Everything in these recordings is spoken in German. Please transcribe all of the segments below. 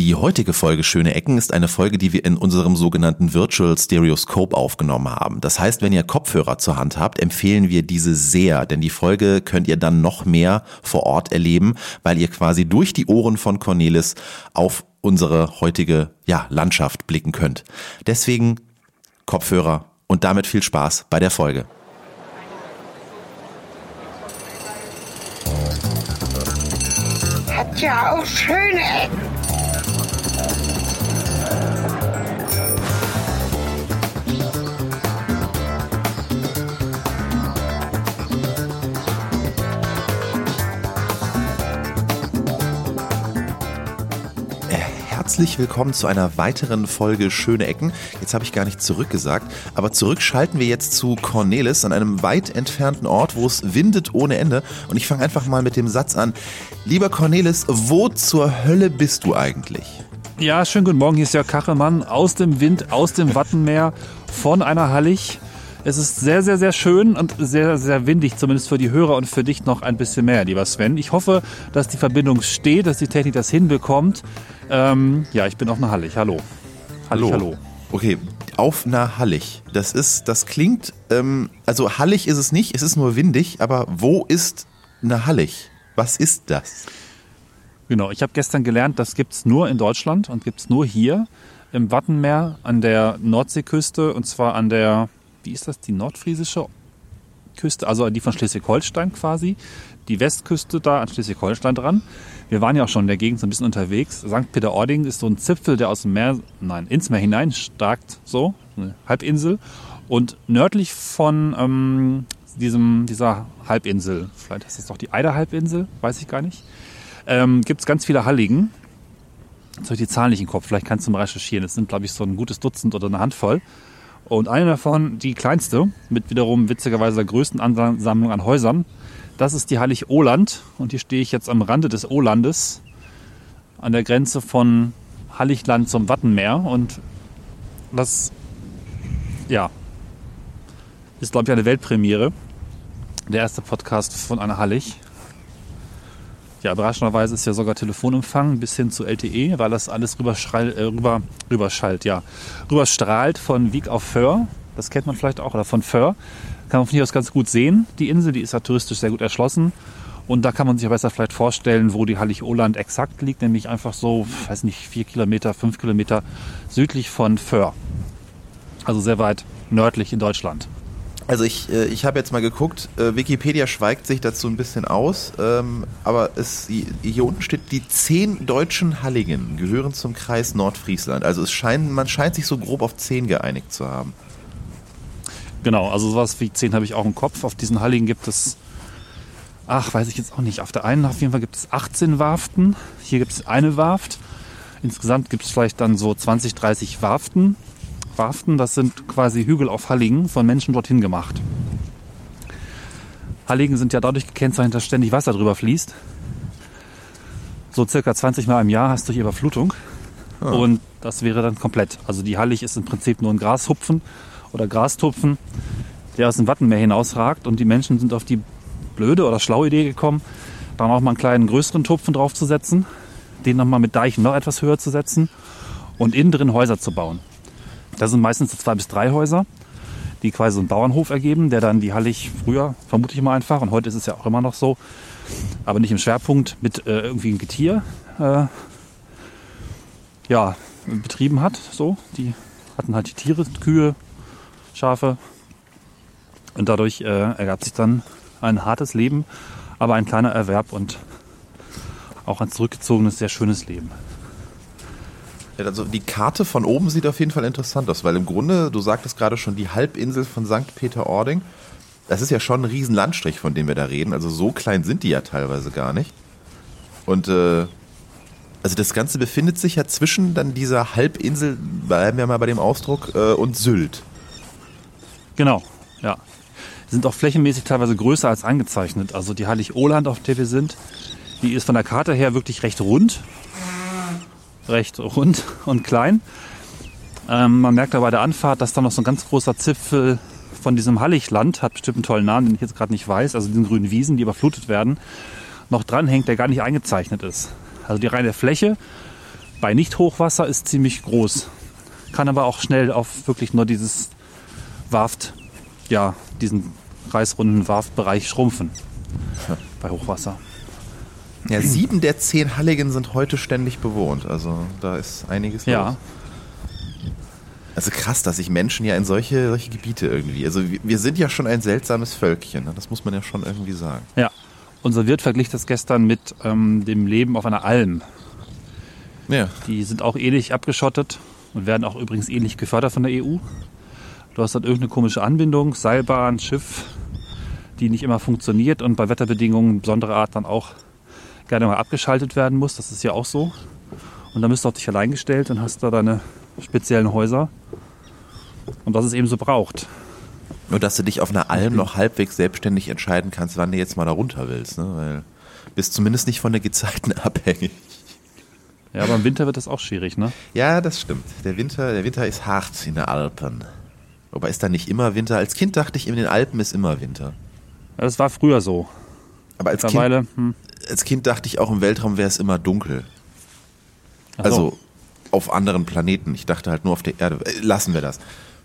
Die heutige Folge Schöne Ecken ist eine Folge, die wir in unserem sogenannten Virtual Stereoscope aufgenommen haben. Das heißt, wenn ihr Kopfhörer zur Hand habt, empfehlen wir diese sehr, denn die Folge könnt ihr dann noch mehr vor Ort erleben, weil ihr quasi durch die Ohren von Cornelis auf unsere heutige ja, Landschaft blicken könnt. Deswegen Kopfhörer und damit viel Spaß bei der Folge. Hat ja auch schöne Ecken. Herzlich willkommen zu einer weiteren Folge Schöne Ecken. Jetzt habe ich gar nicht zurückgesagt, aber zurück schalten wir jetzt zu Cornelis an einem weit entfernten Ort, wo es windet ohne Ende. Und ich fange einfach mal mit dem Satz an. Lieber Cornelis, wo zur Hölle bist du eigentlich? Ja, schönen guten Morgen. Hier ist Jörg Kachelmann aus dem Wind, aus dem Wattenmeer, von einer Hallig. Es ist sehr, sehr, sehr schön und sehr, sehr windig, zumindest für die Hörer und für dich noch ein bisschen mehr, lieber Sven. Ich hoffe, dass die Verbindung steht, dass die Technik das hinbekommt. Ähm, ja, ich bin auf einer Hallig. Hallo. Hallig, hallo. hallo. Okay, auf einer Hallig. Das ist, das klingt, ähm, also Hallig ist es nicht, es ist nur windig, aber wo ist eine Hallig? Was ist das? Genau, ich habe gestern gelernt, das gibt es nur in Deutschland und gibt es nur hier im Wattenmeer an der Nordseeküste und zwar an der wie ist das, die nordfriesische Küste, also die von Schleswig-Holstein quasi, die Westküste da an Schleswig-Holstein dran. Wir waren ja auch schon in der Gegend so ein bisschen unterwegs. St. Peter-Ording ist so ein Zipfel, der aus dem Meer, nein, ins Meer hineinstarkt, so, eine Halbinsel. Und nördlich von ähm, diesem, dieser Halbinsel, vielleicht ist das doch die Eider-Halbinsel, weiß ich gar nicht, ähm, gibt es ganz viele Halligen. Jetzt habe ich die Zahlen nicht im Kopf, vielleicht kannst du mal recherchieren. Es sind, glaube ich, so ein gutes Dutzend oder eine Handvoll. Und eine davon, die kleinste, mit wiederum witzigerweise der größten Ansammlung an Häusern, das ist die Heilig Oland. Und hier stehe ich jetzt am Rande des Olandes, an der Grenze von Halligland zum Wattenmeer. Und das, ja, ist, glaube ich, eine Weltpremiere. Der erste Podcast von einer Hallig. Ja, überraschenderweise ist ja sogar Telefonempfang bis hin zu LTE, weil das alles rüberschall, äh, rüber, rüberschallt, ja. Rüberstrahlt von Wieg auf Föhr. Das kennt man vielleicht auch, oder von Föhr. Kann man von hier aus ganz gut sehen. Die Insel, die ist ja touristisch sehr gut erschlossen. Und da kann man sich ja besser vielleicht vorstellen, wo die Hallig-Oland exakt liegt, nämlich einfach so, weiß nicht, vier Kilometer, fünf Kilometer südlich von Föhr. Also sehr weit nördlich in Deutschland. Also ich, äh, ich habe jetzt mal geguckt, äh, Wikipedia schweigt sich dazu ein bisschen aus, ähm, aber es, hier unten steht, die zehn deutschen Halligen gehören zum Kreis Nordfriesland. Also es scheint, man scheint sich so grob auf zehn geeinigt zu haben. Genau, also sowas wie zehn habe ich auch im Kopf. Auf diesen Halligen gibt es, ach, weiß ich jetzt auch nicht. Auf der einen auf jeden Fall gibt es 18 Warften. Hier gibt es eine Warft. Insgesamt gibt es vielleicht dann so 20, 30 Warften. Warften, das sind quasi Hügel auf Halligen von Menschen dorthin gemacht. Halligen sind ja dadurch gekennzeichnet, dass ständig Wasser drüber fließt. So circa 20 Mal im Jahr hast du hier Überflutung. Oh. Und das wäre dann komplett. Also die Hallig ist im Prinzip nur ein Grashupfen oder Grastupfen, der aus dem Wattenmeer hinausragt. Und die Menschen sind auf die blöde oder schlaue Idee gekommen, dann auch mal einen kleinen größeren Tupfen draufzusetzen, den nochmal mit Deichen noch etwas höher zu setzen und innen drin Häuser zu bauen. Das sind meistens zwei bis drei Häuser, die quasi so einen Bauernhof ergeben, der dann die Hallig früher, vermute ich mal einfach, und heute ist es ja auch immer noch so, aber nicht im Schwerpunkt, mit äh, irgendwie ein Getier äh, ja, betrieben hat. So, die hatten halt die Tiere, Kühe, Schafe. Und dadurch äh, ergab sich dann ein hartes Leben, aber ein kleiner Erwerb und auch ein zurückgezogenes, sehr schönes Leben. Also die Karte von oben sieht auf jeden Fall interessant aus, weil im Grunde, du sagtest gerade schon, die Halbinsel von St. Peter-Ording, das ist ja schon ein riesen Landstrich, von dem wir da reden. Also so klein sind die ja teilweise gar nicht. Und äh, also das Ganze befindet sich ja zwischen dann dieser Halbinsel, bleiben wir mal bei dem Ausdruck, äh, und Sylt. Genau, ja. Die sind auch flächenmäßig teilweise größer als angezeichnet. Also die Heilig-Oland, auf der wir sind, die ist von der Karte her wirklich recht rund recht rund und klein. Ähm, man merkt da bei der Anfahrt, dass da noch so ein ganz großer Zipfel von diesem Halligland, hat bestimmt einen tollen Namen, den ich jetzt gerade nicht weiß, also diesen grünen Wiesen, die überflutet werden, noch dranhängt, der gar nicht eingezeichnet ist. Also die reine Fläche Bei Nicht-Hochwasser ist ziemlich groß. Kann aber auch schnell auf wirklich nur dieses Warft, ja, diesen kreisrunden Warftbereich schrumpfen. Bei Hochwasser. Ja, sieben der zehn Halligen sind heute ständig bewohnt. Also da ist einiges Ja. los. Also krass, dass sich Menschen ja in solche, solche Gebiete irgendwie. Also wir, wir sind ja schon ein seltsames Völkchen, ne? das muss man ja schon irgendwie sagen. Ja. Unser Wirt verglich das gestern mit ähm, dem Leben auf einer Alm. Ja. Die sind auch ähnlich abgeschottet und werden auch übrigens ähnlich gefördert von der EU. Du hast dann irgendeine komische Anbindung, Seilbahn, Schiff, die nicht immer funktioniert und bei Wetterbedingungen besonderer Art dann auch gerne mal abgeschaltet werden muss. Das ist ja auch so. Und dann bist du auf dich allein gestellt und hast da deine speziellen Häuser. Und was es eben so braucht. Nur, dass du dich auf einer Alm noch halbwegs selbstständig entscheiden kannst, wann du jetzt mal da runter willst. Ne? Weil bist zumindest nicht von der Gezeiten abhängig. Ja, aber im Winter wird das auch schwierig, ne? Ja, das stimmt. Der Winter, der Winter ist hart in den Alpen. Wobei ist da nicht immer Winter. Als Kind dachte ich, in den Alpen ist immer Winter. Ja, Das war früher so. Aber als kind, hm, als Kind dachte ich auch, im Weltraum wäre es immer dunkel. ach so, Also auf anderen Planeten. Ich dachte halt nur auf der Erde. Äh, Lassen wir das.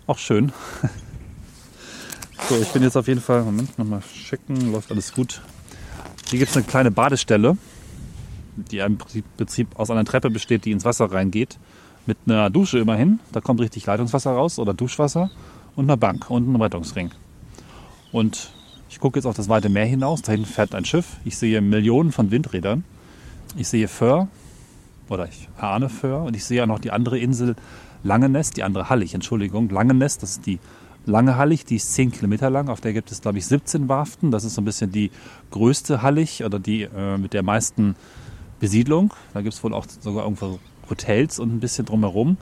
auch schön. So, ich bin jetzt auf jeden Fall, Moment, nochmal checken, läuft alles gut. Hier gibt es eine kleine Badestelle, die im Prinzip aus einer Treppe besteht, die ins Wasser reingeht. Mit einer Dusche immerhin. Da kommt richtig Leitungswasser raus oder Duschwasser. Und einer Bank und einem Rettungsring. Und ich gucke jetzt auf das weite Meer hinaus. Da hinten fährt ein Schiff. Ich sehe Millionen von Windrädern. Ich sehe Föhr. Oder ich ahne Föhr. Und ich sehe auch noch die andere Insel Langeness, die andere Hallig, Entschuldigung. Langeness, das ist die lange Hallig, die ist 10 Kilometer lang. Auf der gibt es, glaube ich, 17 Warften. Das ist so ein bisschen die größte Hallig oder die äh, mit der meisten Besiedlung. Da gibt es wohl auch sogar irgendwo Hotels und ein bisschen drumherum.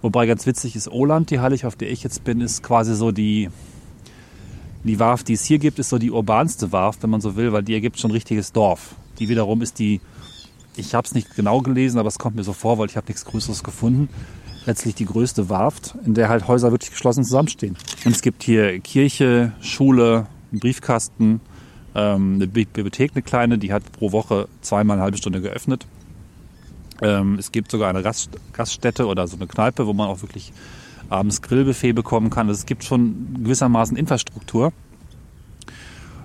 Wobei ganz witzig ist, Oland, die Hallig, auf der ich jetzt bin, ist quasi so die, die Warft, die es hier gibt, ist so die urbanste Warft, wenn man so will, weil die ergibt schon ein richtiges Dorf. Die wiederum ist die, ich habe es nicht genau gelesen, aber es kommt mir so vor, weil ich habe nichts Größeres gefunden. Letztlich die größte Warft, in der halt Häuser wirklich geschlossen zusammenstehen. Und es gibt hier Kirche, Schule, einen Briefkasten, ähm, eine Bi- Bibliothek, eine kleine, die hat pro Woche zweimal eine halbe Stunde geöffnet. Ähm, es gibt sogar eine Rast Gaststätte oder so eine Kneipe, wo man auch wirklich abends Grillbuffet bekommen kann. Also es gibt schon gewissermaßen Infrastruktur.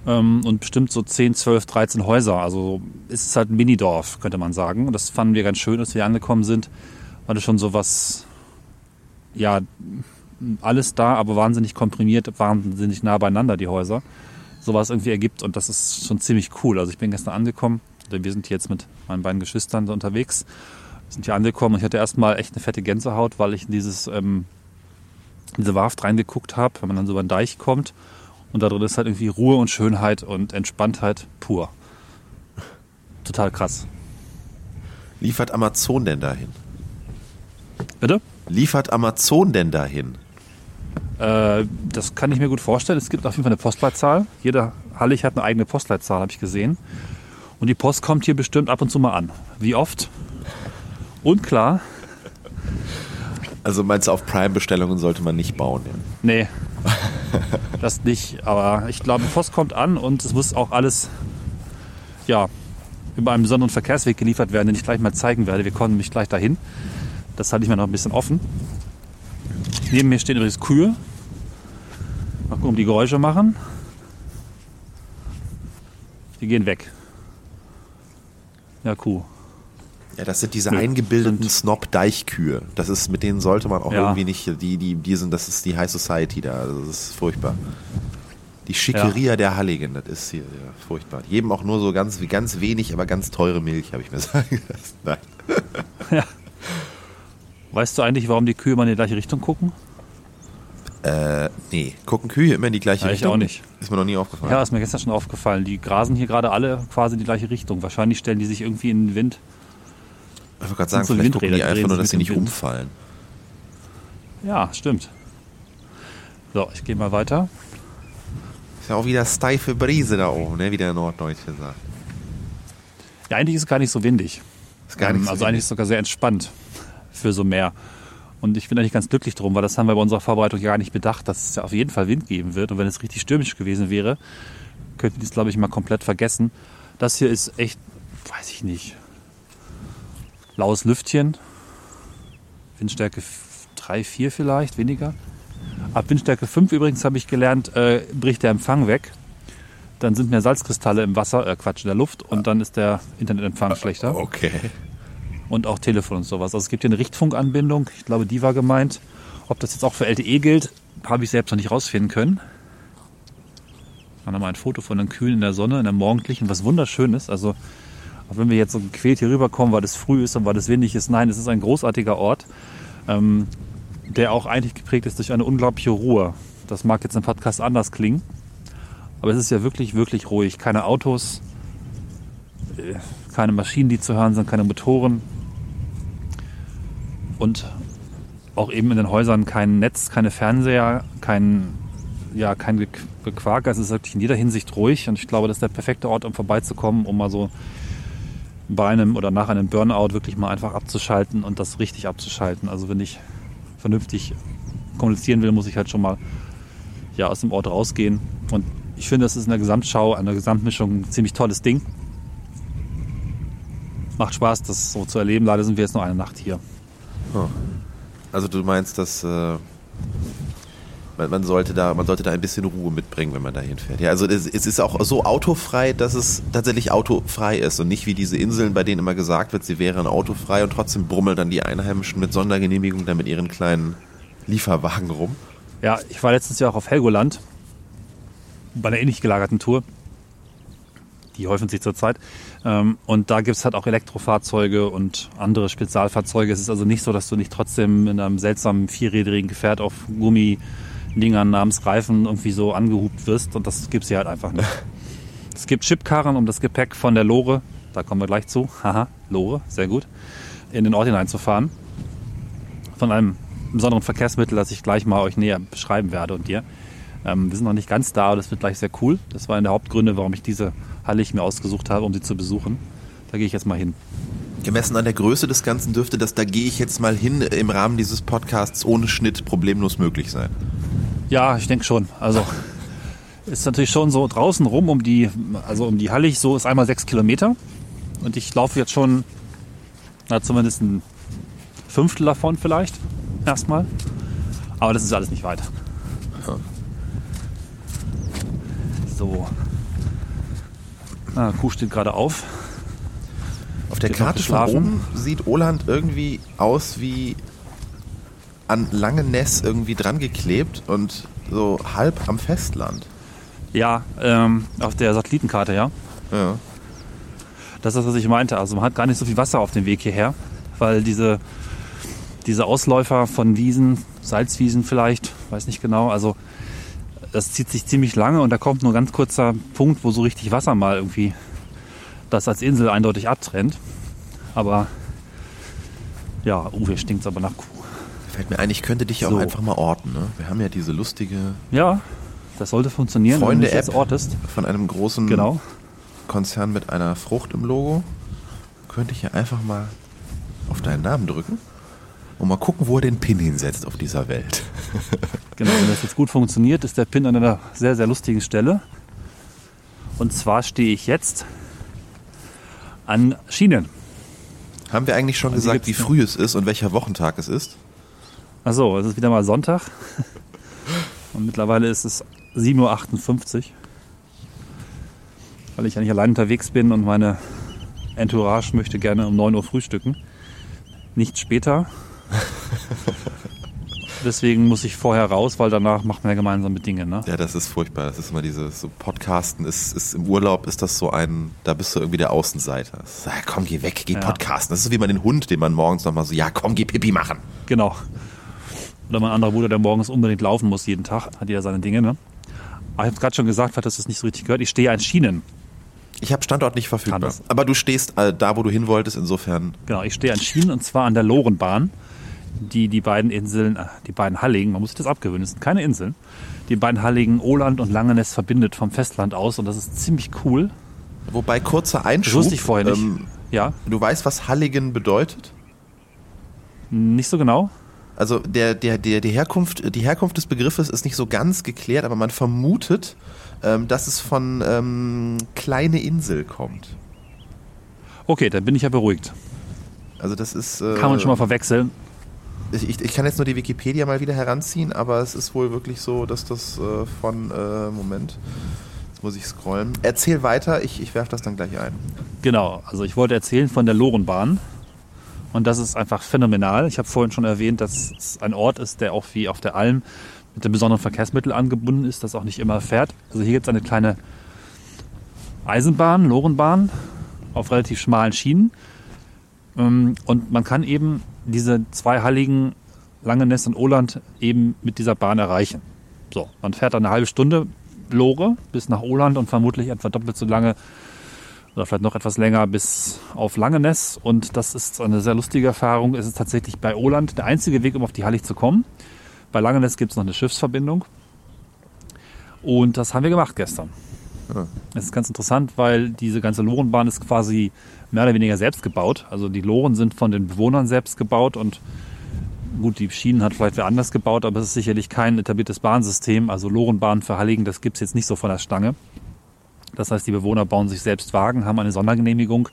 Ähm, und bestimmt so 10, 12, 13 Häuser. Also ist es halt ein Minidorf, könnte man sagen. Und das fanden wir ganz schön, als wir angekommen sind. War das schon so was, ja, alles da, aber wahnsinnig komprimiert, wahnsinnig nah beieinander, die Häuser. Sowas irgendwie ergibt und das ist schon ziemlich cool. Also ich bin gestern angekommen, denn wir sind jetzt mit meinen beiden Geschwistern unterwegs, sind hier angekommen und ich hatte erstmal echt eine fette Gänsehaut, weil ich in dieses, ähm, diese Warft reingeguckt habe, wenn man dann so über den Deich kommt und da drin ist halt irgendwie Ruhe und Schönheit und Entspanntheit pur. Total krass. Liefert Amazon denn dahin? Bitte? Liefert Amazon denn dahin? Äh, das kann ich mir gut vorstellen. Es gibt auf jeden Fall eine Postleitzahl. Jeder Hallig hat eine eigene Postleitzahl, habe ich gesehen. Und die Post kommt hier bestimmt ab und zu mal an. Wie oft? Unklar. Also meinst du, auf Prime-Bestellungen sollte man nicht bauen? Ja? Nee, das nicht. Aber ich glaube, Post kommt an und es muss auch alles ja, über einen besonderen Verkehrsweg geliefert werden, den ich gleich mal zeigen werde. Wir kommen nämlich gleich dahin. Das halte ich mir noch ein bisschen offen. Neben mir stehen übrigens Kühe. Mal gucken, ob die Geräusche machen. Die gehen weg. Ja, Kuh. Ja, das sind diese Ja, eingebildeten. Snob-Deichkühe. Das ist, mit denen sollte man auch Ja. irgendwie nicht, die, die, die sind, das ist die High Society da. Also Das ist furchtbar. Die Schickeria der Halligen, das ist hier ja, furchtbar. Jedem auch nur so ganz, wie ganz wenig, aber ganz teure Milch, habe ich mir sagen lassen. Nein. Weißt du eigentlich, warum die Kühe immer in die gleiche Richtung gucken? Äh, nee. Gucken Kühe immer in die gleiche Ja, ich Richtung? auch nicht. Ist mir noch nie aufgefallen. Ja, ist mir gestern schon aufgefallen. Die grasen hier gerade alle quasi in die gleiche Richtung. Wahrscheinlich stellen die sich irgendwie in den Wind. Ich wollte gerade sagen, so vielleicht gucken die einfach nur, dass sie nicht Wind. umfallen. Ja, stimmt. So, ich gehe mal weiter. Ist ja auch wieder steife Brise da oben, ne? wie der Norddeutsche sagt. Ja, eigentlich ist es gar nicht so windig. Ist gar nicht Ähm, so also eigentlich ist es sogar sehr entspannt für so Meer. Und ich bin eigentlich ganz glücklich drum, weil das haben wir bei unserer Vorbereitung ja gar nicht bedacht, dass es ja auf jeden Fall Wind geben wird. Und wenn es richtig stürmisch gewesen wäre, könnten die es, glaube ich, mal komplett vergessen. Das hier ist echt, weiß ich nicht, Laues Lüftchen. Windstärke 3, 4 vielleicht, weniger. Ab Windstärke 5 übrigens habe ich gelernt, äh, bricht der Empfang weg. Dann sind mehr Salzkristalle im Wasser, äh, Quatsch, in der Luft und dann ist der Internetempfang schlechter. Okay. Und auch Telefon und sowas. Also es gibt hier eine Richtfunkanbindung, ich glaube, die war gemeint. Ob das jetzt auch für LTE gilt, habe ich selbst noch nicht rausfinden können. Dann haben wir ein Foto von den Kühlen in der Sonne, in der morgendlichen, was wunderschön ist. Also auch wenn wir jetzt so gequält hier rüberkommen, weil es früh ist und weil es windig ist, nein, es ist ein großartiger Ort, ähm, der auch eigentlich geprägt ist durch eine unglaubliche Ruhe. Das mag jetzt im Podcast anders klingen, aber es ist ja wirklich, wirklich ruhig. Keine Autos, äh, keine Maschinen, die zu hören sind, keine Motoren. Und auch eben in den Häusern kein Netz, keine Fernseher, kein, ja, kein Ge- Gequaker. Es ist wirklich in jeder Hinsicht ruhig und ich glaube, das ist der perfekte Ort, um vorbeizukommen, um mal so bei einem oder nach einem Burnout wirklich mal einfach abzuschalten und das richtig abzuschalten. Also wenn ich vernünftig kommunizieren will, muss ich halt schon mal ja, aus dem Ort rausgehen. Und ich finde, das ist in der Gesamtschau, an der Gesamtmischung ein ziemlich tolles Ding. Macht Spaß, das so zu erleben. Leider sind wir jetzt nur eine Nacht hier. Also du meinst, dass äh, man, man sollte da, man sollte da ein bisschen Ruhe mitbringen, wenn man dahin fährt. Ja, also es, es ist auch so autofrei, dass es tatsächlich autofrei ist und nicht wie diese Inseln, bei denen immer gesagt wird, sie wären autofrei und trotzdem brummeln dann die Einheimischen mit Sondergenehmigung da mit ihren kleinen Lieferwagen rum. Ja, ich war letztes Jahr auch auf Helgoland bei einer ähnlich gelagerten Tour. Die häufen sich zurzeit. Ähm, Und da gibt es halt auch Elektrofahrzeuge und andere Spezialfahrzeuge. Es ist also nicht so, dass du nicht trotzdem in einem seltsamen vierrädrigen Gefährt auf Gummidingern namens Reifen irgendwie so angehupt wirst. Und das gibt es hier halt einfach nicht. Es gibt Chipkarren, um das Gepäck von der Lore, da kommen wir gleich zu, haha, Lore, sehr gut, in den Ort hineinzufahren. Von einem besonderen Verkehrsmittel, das ich gleich mal euch näher beschreiben werde und dir. Ähm, wir sind noch nicht ganz da, aber das wird gleich sehr cool. Das war einer der Hauptgründe, warum ich diese Halle ich mir ausgesucht habe, um sie zu besuchen. Da gehe ich jetzt mal hin. Gemessen an der Größe des Ganzen dürfte das, da gehe ich jetzt mal hin, im Rahmen dieses Podcasts ohne Schnitt problemlos möglich sein. Ja, ich denke schon. Also ist natürlich schon so draußen rum um die, also um die Hallig, so ist einmal sechs Kilometer. Und ich laufe jetzt schon, na, zumindest ein Fünftel davon vielleicht, erstmal. Aber das ist alles nicht weit. So. Ah, Kuh steht gerade auf. Auf der Karte von oben sieht Oland irgendwie aus wie an Langeness irgendwie dran geklebt und so halb am Festland. Ja, ähm, auf der Satellitenkarte, ja. Ja. Das ist das, was ich meinte. Also man hat gar nicht so viel Wasser auf dem Weg hierher, weil diese, diese Ausläufer von Wiesen, Salzwiesen vielleicht, weiß nicht genau, also das zieht sich ziemlich lange und da kommt nur ein ganz kurzer Punkt, wo so richtig Wasser mal irgendwie das als Insel eindeutig abtrennt. Aber ja, hier stinkt es aber nach Kuh. Fällt mir ein, ich könnte dich ja So. auch einfach mal orten. Ne? Wir haben ja diese lustige Ja, das sollte funktionieren, wenn du jetzt ortest. von einem großen Genau. Konzern mit einer Frucht im Logo. Könnte ich ja einfach mal auf deinen Namen drücken und mal gucken, wo er den Pin hinsetzt auf dieser Welt. Genau, wenn das jetzt gut funktioniert, ist der Pin an einer sehr, sehr lustigen Stelle. Und zwar stehe ich jetzt an Schienen. Haben wir eigentlich schon Also gesagt, wie früh es ist und welcher Wochentag es ist? Achso, es ist wieder mal Sonntag. Und mittlerweile ist es 7.58 Uhr. Weil ich ja nicht allein unterwegs bin und meine Entourage möchte gerne um 9 Uhr frühstücken. Nicht später. Deswegen muss ich vorher raus, weil danach macht man ja gemeinsame Dinge. Ne? Ja, das ist furchtbar. Das ist immer dieses so Podcasten. Ist, ist im Urlaub ist das so ein, da bist du irgendwie der Außenseiter. Ist, ja, komm, geh weg, geh Ja. podcasten. Das ist wie man den Hund, den man morgens nochmal so, ja, komm, geh Pipi machen. Genau. Oder mein anderer Bruder, der morgens unbedingt laufen muss jeden Tag, hat ja seine Dinge. Ne? Aber ich habe gerade schon gesagt, falls das nicht so richtig gehört, ich stehe an Schienen. Ich habe Standort nicht verfügbar. Das. Aber du stehst äh, da, wo du hin wolltest, insofern. Genau, ich stehe an Schienen und zwar an der Lorenbahn, die die beiden Inseln, äh, die beiden Halligen, man muss sich das abgewöhnen, das sind keine Inseln, die beiden Halligen Oland und Langeness verbindet vom Festland aus und das ist ziemlich cool. Wobei kurzer Das Einschub. wusste ich vorher nicht. Ähm, Ja, du weißt, was Halligen bedeutet? nicht so genau. Also der, der, der, die, Herkunft, die Herkunft des Begriffes ist nicht so ganz geklärt, aber man vermutet, ähm, dass es von ähm, kleine Insel kommt. Okay, dann bin ich ja beruhigt. Also das ist. Äh, Kann man schon mal verwechseln. Ich, ich, ich, kann jetzt nur die Wikipedia mal wieder heranziehen, aber es ist wohl wirklich so, dass das äh, von. Äh, Moment. Jetzt muss ich scrollen. Erzähl weiter, ich, ich werfe das dann gleich ein. Genau, also ich wollte erzählen von der Lorenbahn. Und das ist einfach phänomenal. Ich habe vorhin schon erwähnt, dass es ein Ort ist, der auch wie auf der Alm mit einem besonderen Verkehrsmittel angebunden ist, das auch nicht immer fährt. Also hier gibt es eine kleine Eisenbahn, Lorenbahn, auf relativ schmalen Schienen. Ähm, und man kann eben diese zwei Halligen Langeness und Oland eben mit dieser Bahn erreichen. So, man fährt dann eine halbe Stunde Lore bis nach Oland und vermutlich etwa doppelt so lange oder vielleicht noch etwas länger bis auf Langeness. Und das ist eine sehr lustige Erfahrung. Es ist tatsächlich bei Oland der einzige Weg, um auf die Hallig zu kommen. Bei Langeness gibt es noch eine Schiffsverbindung. Und das haben wir gemacht gestern. Ja. Das ist ganz interessant, weil diese ganze Lorenbahn ist quasi mehr oder weniger selbst gebaut. Also die Loren sind von den Bewohnern selbst gebaut und gut, die Schienen hat vielleicht wer anders gebaut, aber es ist sicherlich kein etabliertes Bahnsystem. Also Lorenbahn für Halligen, das gibt es jetzt nicht so von der Stange. Das heißt, die Bewohner bauen sich selbst Wagen, haben eine Sondergenehmigung.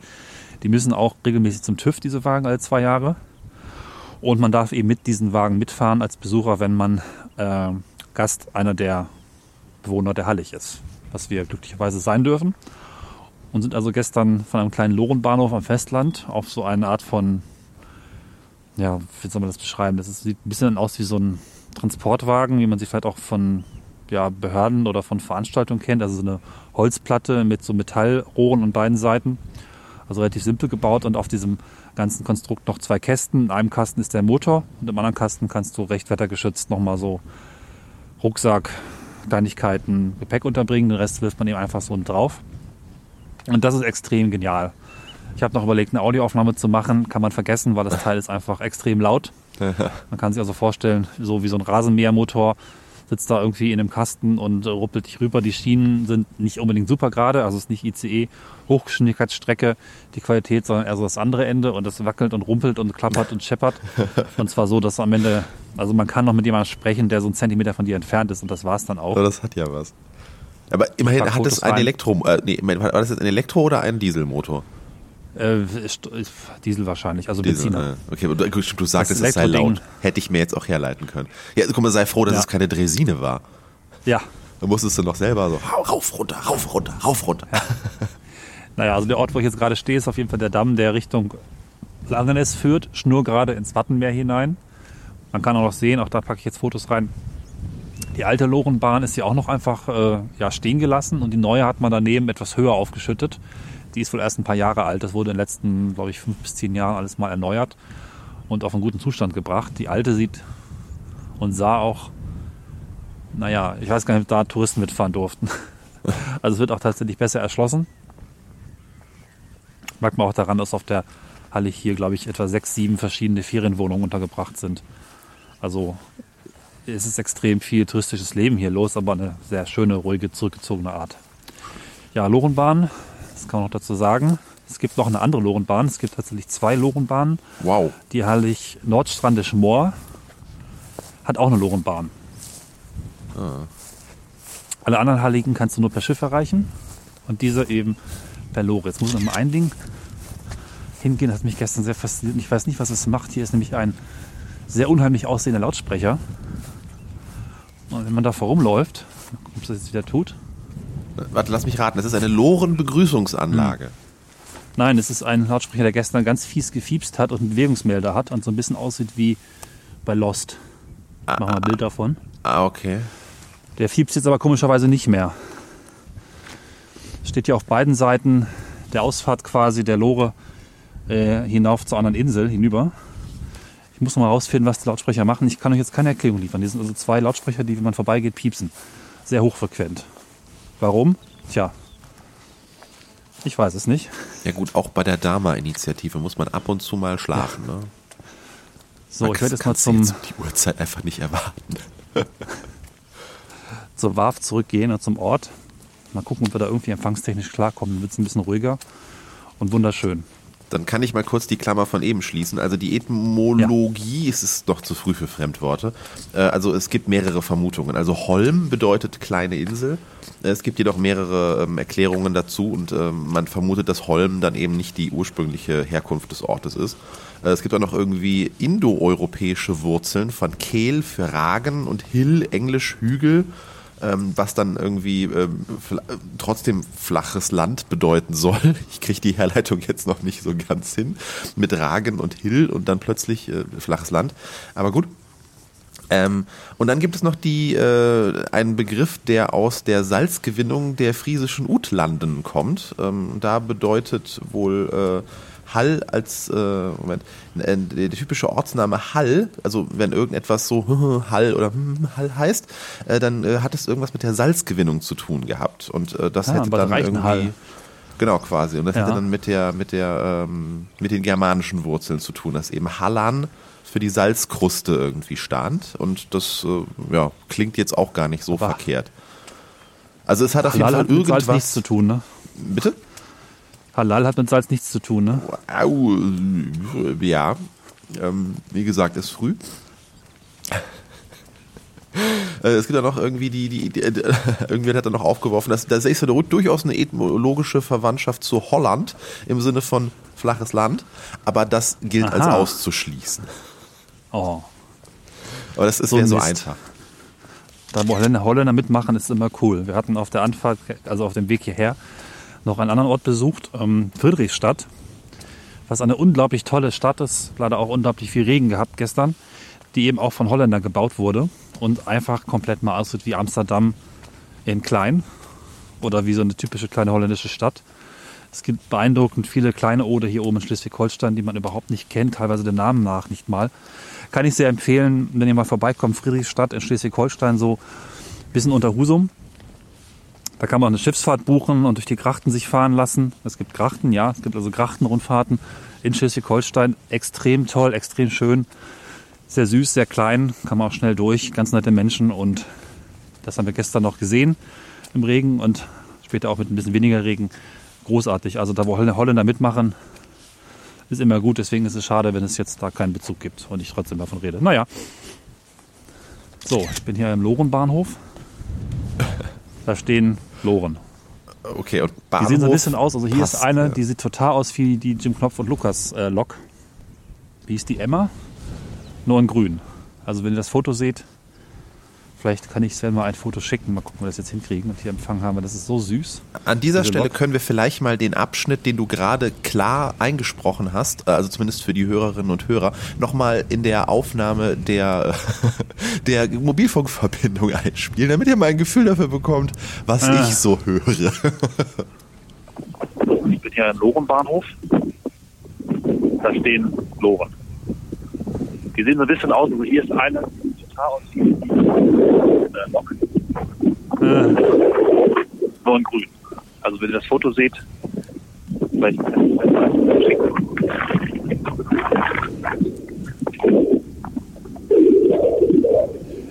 Die müssen auch regelmäßig zum TÜV, diese Wagen, alle zwei Jahre. Und man darf eben mit diesen Wagen mitfahren als Besucher, wenn man äh, Gast einer der Bewohner der Hallig ist was wir glücklicherweise sein dürfen. Und sind also gestern von einem kleinen Lorenbahnhof am Festland auf so eine Art von, ja, wie soll man das beschreiben? Das sieht ein bisschen aus wie so ein Transportwagen, wie man sie vielleicht auch von ja, Behörden oder von Veranstaltungen kennt. Also so eine Holzplatte mit so Metallrohren an beiden Seiten. Also relativ simpel gebaut und auf diesem ganzen Konstrukt noch zwei Kästen. In einem Kasten ist der Motor und im anderen Kasten kannst du recht wettergeschützt nochmal so Rucksack, Kleinigkeiten, Gepäck unterbringen, den Rest wirft man eben einfach so drauf. Und das ist extrem genial. Ich habe noch überlegt, eine Audioaufnahme zu machen, kann man vergessen, weil das Teil ist einfach extrem laut. Man kann sich also vorstellen, so wie so ein Rasenmähermotor sitzt da irgendwie in einem Kasten und ruppelt dich rüber. Die Schienen sind nicht unbedingt super gerade, also es ist nicht ICE Hochgeschwindigkeitsstrecke die Qualität, sondern eher so das andere Ende und das wackelt und rumpelt und klappert und scheppert. Und zwar so, dass am Ende, also man kann noch mit jemandem sprechen, der so einen Zentimeter von dir entfernt ist und das war es dann auch. Ja, das hat ja was. Aber immerhin hat es ein Elektro, äh, nee, war das jetzt ein Elektro oder ein Dieselmotor? Äh, Diesel wahrscheinlich, also Diesel, Benziner. Okay, aber du, du sagst, es sei laut. Hätte ich mir jetzt auch herleiten können. Ja, guck mal, sei froh, dass ja. es keine Dresine war. Ja. Da musstest du noch selber so rauf, runter, rauf, runter, rauf, runter. Ja. naja, also der Ort, wo ich jetzt gerade stehe, ist auf jeden Fall der Damm, der Richtung Langenes führt, schnurgerade ins Wattenmeer hinein. Man kann auch noch sehen, auch da packe ich jetzt Fotos rein. Die alte Lorenbahn ist ja auch noch einfach äh, ja, stehen gelassen und die neue hat man daneben etwas höher aufgeschüttet. Die ist wohl erst ein paar Jahre alt. Das wurde in den letzten, glaube ich, fünf bis zehn Jahren alles mal erneuert und auf einen guten Zustand gebracht. Die alte sieht und sah auch, naja, ich weiß gar nicht, ob da Touristen mitfahren durften. Also es wird auch tatsächlich besser erschlossen. Merkt man auch daran, dass auf der Halle hier, glaube ich, etwa sechs, sieben verschiedene Ferienwohnungen untergebracht sind. Also es ist extrem viel touristisches Leben hier los, aber eine sehr schöne, ruhige, zurückgezogene Art. Ja, Lorenbahn das kann man noch dazu sagen. Es gibt noch eine andere Lorenbahn. Es gibt tatsächlich zwei Lorenbahnen. Wow. Die Hallig Nordstrandisch Moor hat auch eine Lorenbahn. Ah. Alle anderen Halligen kannst du nur per Schiff erreichen und diese eben per Lore. Jetzt muss ich noch mal ein Ding hingehen, das hat mich gestern sehr fasziniert. Ich weiß nicht, was es macht. Hier ist nämlich ein sehr unheimlich aussehender Lautsprecher. Und wenn man da vorumläuft, ob es das jetzt wieder tut, Warte, lass mich raten. Das ist eine Loren-Begrüßungsanlage. Hm. Nein, es ist ein Lautsprecher, der gestern ganz fies gefiebst hat und einen Bewegungsmelder hat und so ein bisschen aussieht wie bei Lost. Ah, Machen wir ein Bild davon. Ah, okay. Der fiebst jetzt aber komischerweise nicht mehr. Steht hier auf beiden Seiten der Ausfahrt quasi der Lore äh, hinauf zur anderen Insel hinüber. Ich muss noch mal rausfinden, was die Lautsprecher machen. Ich kann euch jetzt keine Erklärung liefern. Die sind also zwei Lautsprecher, die, wenn man vorbeigeht, piepsen. Sehr hochfrequent. Warum? Tja, ich weiß es nicht. Ja gut, auch bei der Dama-Initiative muss man ab und zu mal schlafen. Ne? So, Max, ich werde jetzt mal zum... Jetzt die Uhrzeit einfach nicht erwarten. zur WAF zurückgehen und zum Ort. Mal gucken, ob wir da irgendwie empfangstechnisch klarkommen. Dann wird es ein bisschen ruhiger und wunderschön. Dann kann ich mal kurz die Klammer von eben schließen. Also die Etymologie, ja. es ist doch zu früh für Fremdworte. Äh, also es gibt mehrere Vermutungen. Also Holm bedeutet kleine Insel. Es gibt jedoch mehrere ähm, Erklärungen dazu und ähm, man vermutet, dass Holm dann eben nicht die ursprüngliche Herkunft des Ortes ist. Äh, es gibt auch noch irgendwie indoeuropäische Wurzeln von Kehl für Ragen und Hill, englisch Hügel was dann irgendwie ähm, trotzdem flaches Land bedeuten soll. Ich kriege die Herleitung jetzt noch nicht so ganz hin. Mit Ragen und Hill und dann plötzlich äh, flaches Land. Aber gut. Ähm, und dann gibt es noch die, äh, einen Begriff, der aus der Salzgewinnung der friesischen Utlanden kommt. Ähm, da bedeutet wohl äh, Hall als, äh, Moment, äh, der, typische Ortsname Hall, also wenn irgendetwas so Hall oder Hall heißt, äh, dann äh, hat es irgendwas mit der Salzgewinnung zu tun gehabt. Und äh, das ah, hätte dann irgendwie. Hall. Genau, quasi. Und das ja. hätte dann mit der, mit der, ähm, mit den germanischen Wurzeln zu tun, dass eben Hallan für die Salzkruste irgendwie stand. Und das äh, ja, klingt jetzt auch gar nicht so Aber verkehrt. Also es hat auf jeden Fall irgendwas. nichts zu tun, ne? Bitte? Halal hat mit Salz nichts zu tun, ne? Ja, ähm, wie gesagt, ist früh. Äh, es gibt ja noch irgendwie die, die, die äh, irgendwer hat da noch aufgeworfen, dass da ist ja durchaus eine ethnologische Verwandtschaft zu Holland im Sinne von flaches Land, aber das gilt Aha. als auszuschließen. Oh. Aber das ist so, so einfach. Da Holländer, Holländer mitmachen, ist immer cool. Wir hatten auf der Anfahrt, also auf dem Weg hierher, noch einen anderen Ort besucht, ähm, Friedrichstadt, was eine unglaublich tolle Stadt ist. Leider auch unglaublich viel Regen gehabt gestern, die eben auch von Holländern gebaut wurde und einfach komplett mal aussieht wie Amsterdam in klein oder wie so eine typische kleine holländische Stadt. Es gibt beeindruckend viele kleine Ode hier oben in Schleswig-Holstein, die man überhaupt nicht kennt, teilweise den Namen nach nicht mal. Kann ich sehr empfehlen, wenn ihr mal vorbeikommt, Friedrichstadt in Schleswig-Holstein, so ein bisschen unter Husum. Da kann man eine Schiffsfahrt buchen und durch die Grachten sich fahren lassen. Es gibt Grachten, ja, es gibt also Grachtenrundfahrten in Schleswig-Holstein. Extrem toll, extrem schön, sehr süß, sehr klein, kann man auch schnell durch, ganz nette Menschen und das haben wir gestern noch gesehen im Regen und später auch mit ein bisschen weniger Regen. Großartig. Also da, wo Holländer mitmachen, ist immer gut. Deswegen ist es schade, wenn es jetzt da keinen Bezug gibt und ich trotzdem davon rede. Naja. So, ich bin hier im Lorenbahnhof. Da stehen Loren. Okay, und Bahnhof Die sehen so ein bisschen aus. Also hier passt, ist eine, die sieht total aus wie die Jim Knopf und Lukas äh, Lok. Wie ist die Emma? Nur in grün. Also wenn ihr das Foto seht, Vielleicht kann ich Sven mal ein Foto schicken. Mal gucken, ob wir das jetzt hinkriegen und hier Empfang haben. Das ist so süß. An dieser Stelle Lok. können wir vielleicht mal den Abschnitt, den du gerade klar eingesprochen hast, äh, also zumindest für die Hörerinnen und Hörer, nochmal in der Aufnahme der, der Mobilfunkverbindung einspielen, damit ihr mal ein Gefühl dafür bekommt, was ah. ich so höre. ich bin hier im Lorenbahnhof. Da stehen Loren. Die sehen so ein bisschen aus, also hier ist eine total aus wie äh, Lok. Äh. Nur in grün. Also wenn ihr das Foto seht, vielleicht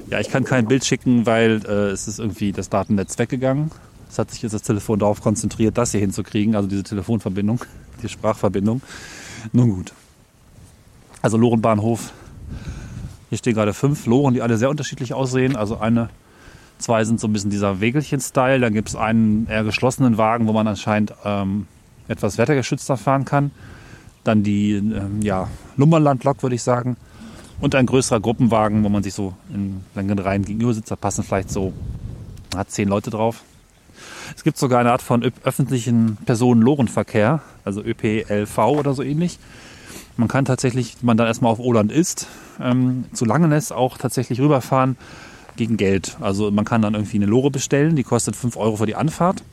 Ja, ich kann kein Bild schicken, weil äh, es ist irgendwie das Datennetz weggegangen. Es hat sich jetzt das Telefon darauf konzentriert, das hier hinzukriegen, also diese Telefonverbindung, die Sprachverbindung. Nun gut. Also Lorenbahnhof hier stehen gerade fünf Loren, die alle sehr unterschiedlich aussehen. Also eine, zwei sind so ein bisschen dieser Wägelchen-Style. Dann gibt es einen eher geschlossenen Wagen, wo man anscheinend ähm, etwas wettergeschützter fahren kann. Dann die ähm, ja, Lummerland-Lok, würde ich sagen. Und ein größerer Gruppenwagen, wo man sich so in langen Reihen gegenüber sitzt. Da passen vielleicht so hat zehn Leute drauf. Es gibt sogar eine Art von öffentlichen Personen-Lorenverkehr, also ÖPLV oder so ähnlich. Man kann tatsächlich, wenn man dann erstmal auf Oland ist, ähm, zu Langeness auch tatsächlich rüberfahren gegen Geld. Also man kann dann irgendwie eine Lore bestellen, die kostet 5 Euro für die Anfahrt.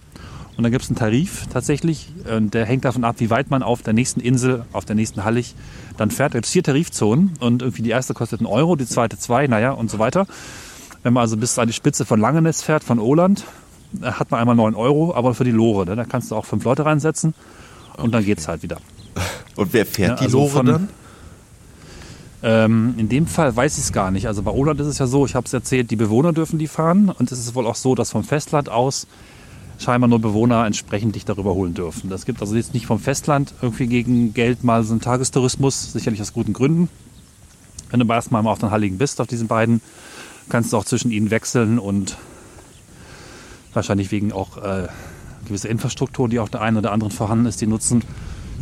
Und dann gibt es einen Tarif tatsächlich, äh, der hängt davon ab, wie weit man auf der nächsten Insel, auf der nächsten Hallig dann fährt. Es gibt vier Tarifzonen und irgendwie die erste kostet einen Euro, die zweite zwei, naja und so weiter. Wenn man also bis an die Spitze von Langeness fährt, von Oland, äh, hat man einmal 9 Euro, aber für die Lore, ne? da kannst du auch fünf Leute reinsetzen und okay. dann geht es halt wieder. Und wer fährt ja, die also Lore von, dann? Ähm, in dem Fall weiß ich es gar nicht. Also bei Oland ist es ja so, ich habe es erzählt, die Bewohner dürfen die fahren. Und es ist wohl auch so, dass vom Festland aus scheinbar nur Bewohner entsprechend dich darüber holen dürfen. Das gibt also jetzt nicht vom Festland irgendwie gegen Geld mal so einen Tagestourismus, sicherlich aus guten Gründen. Wenn du erstmal auf den Halligen bist, auf diesen beiden, kannst du auch zwischen ihnen wechseln und wahrscheinlich wegen auch äh, gewisse Infrastruktur, die auf der einen oder anderen vorhanden ist, die nutzen.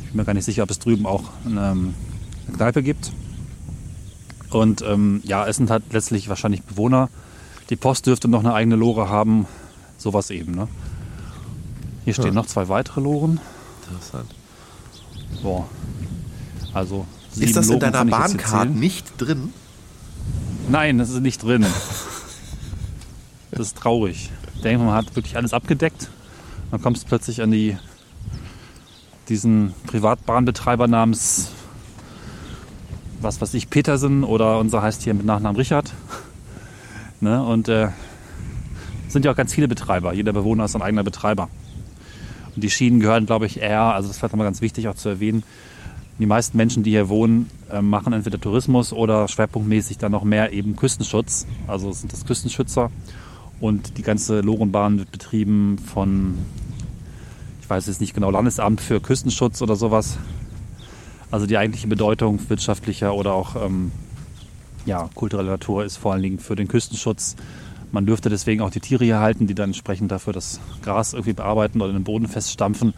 Ich bin mir gar nicht sicher, ob es drüben auch eine, eine Kneipe gibt. Und ähm, ja, es sind halt letztlich wahrscheinlich Bewohner. Die Post dürfte noch eine eigene Lore haben. Sowas eben. Ne? Hier stehen Ja. noch zwei weitere Loren. Interessant. Boah. Also sieben Ist das in Loren deiner Bahncard zählen. nicht drin? Nein, das ist nicht drin. Das ist traurig. Ich denke, man hat wirklich alles abgedeckt. Dann kommst du plötzlich an die, diesen Privatbahnbetreiber namens, was weiß ich, Petersen oder unser heißt hier mit Nachnamen Richard. Ne? Und äh, sind ja auch ganz viele Betreiber. Jeder Bewohner ist ein eigener Betreiber. Und die Schienen gehören, glaube ich, eher, also das ist vielleicht nochmal ganz wichtig auch zu erwähnen, die meisten Menschen, die hier wohnen, äh, machen entweder Tourismus oder schwerpunktmäßig dann noch mehr eben Küstenschutz. Also sind das Küstenschützer. Und die ganze Lorenbahn wird betrieben von, ich weiß jetzt nicht genau, Landesamt für Küstenschutz oder sowas. Also die eigentliche Bedeutung wirtschaftlicher oder auch ähm, ja, kultureller Natur ist vor allen Dingen für den Küstenschutz. Man dürfte deswegen auch die Tiere hier halten, die dann entsprechend dafür das Gras irgendwie bearbeiten oder in den Boden feststampfen.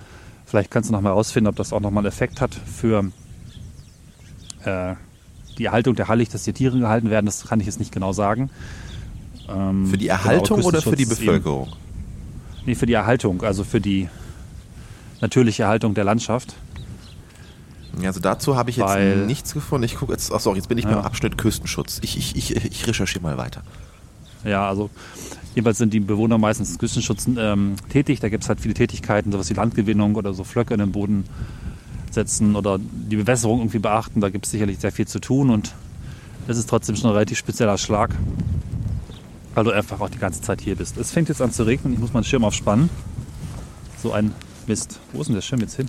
Vielleicht kannst du noch mal herausfinden, ob das auch noch mal einen Effekt hat für äh, die Erhaltung der Hallig, dass die Tiere gehalten werden. Das kann ich jetzt nicht genau sagen. Ähm, Für die genau, Erhaltung oder für die Bevölkerung? Eben, nee, für die Erhaltung, also für die natürliche Erhaltung der Landschaft. Ja, Also dazu habe ich jetzt Weil- nichts gefunden. Ich gucke jetzt, ach sorry, jetzt bin ich Ja. beim Abschnitt Küstenschutz. Ich, ich, ich, ich recherchiere mal weiter. Ja, also jedenfalls sind die Bewohner meistens im Küstenschutz ähm, tätig. Da gibt es halt viele Tätigkeiten, sowas wie Landgewinnung oder so Flöcke in den Boden setzen oder die Bewässerung irgendwie beachten. Da gibt es sicherlich sehr viel zu tun und das ist trotzdem schon ein relativ spezieller Schlag, weil du einfach auch die ganze Zeit hier bist. Es fängt jetzt an zu regnen, ich muss meinen Schirm aufspannen. So ein Mist. Wo ist denn der Schirm jetzt hin?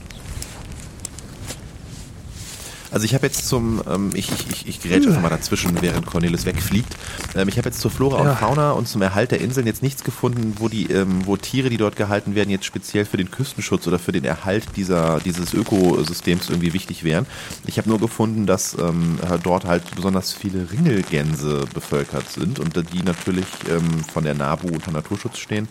Also ich habe jetzt zum, ähm, ich, ich, ich, ich gerät einfach mal dazwischen, während Cornelis wegfliegt. Ähm, ich habe jetzt zur Flora Ja. und Fauna und zum Erhalt der Inseln jetzt nichts gefunden, wo die, ähm, wo Tiere, die dort gehalten werden, jetzt speziell für den Küstenschutz oder für den Erhalt dieser, dieses Ökosystems irgendwie wichtig wären. Ich habe nur gefunden, dass ähm, dort halt besonders viele Ringelgänse bevölkert sind und die natürlich ähm, von der NABU unter Naturschutz stehen.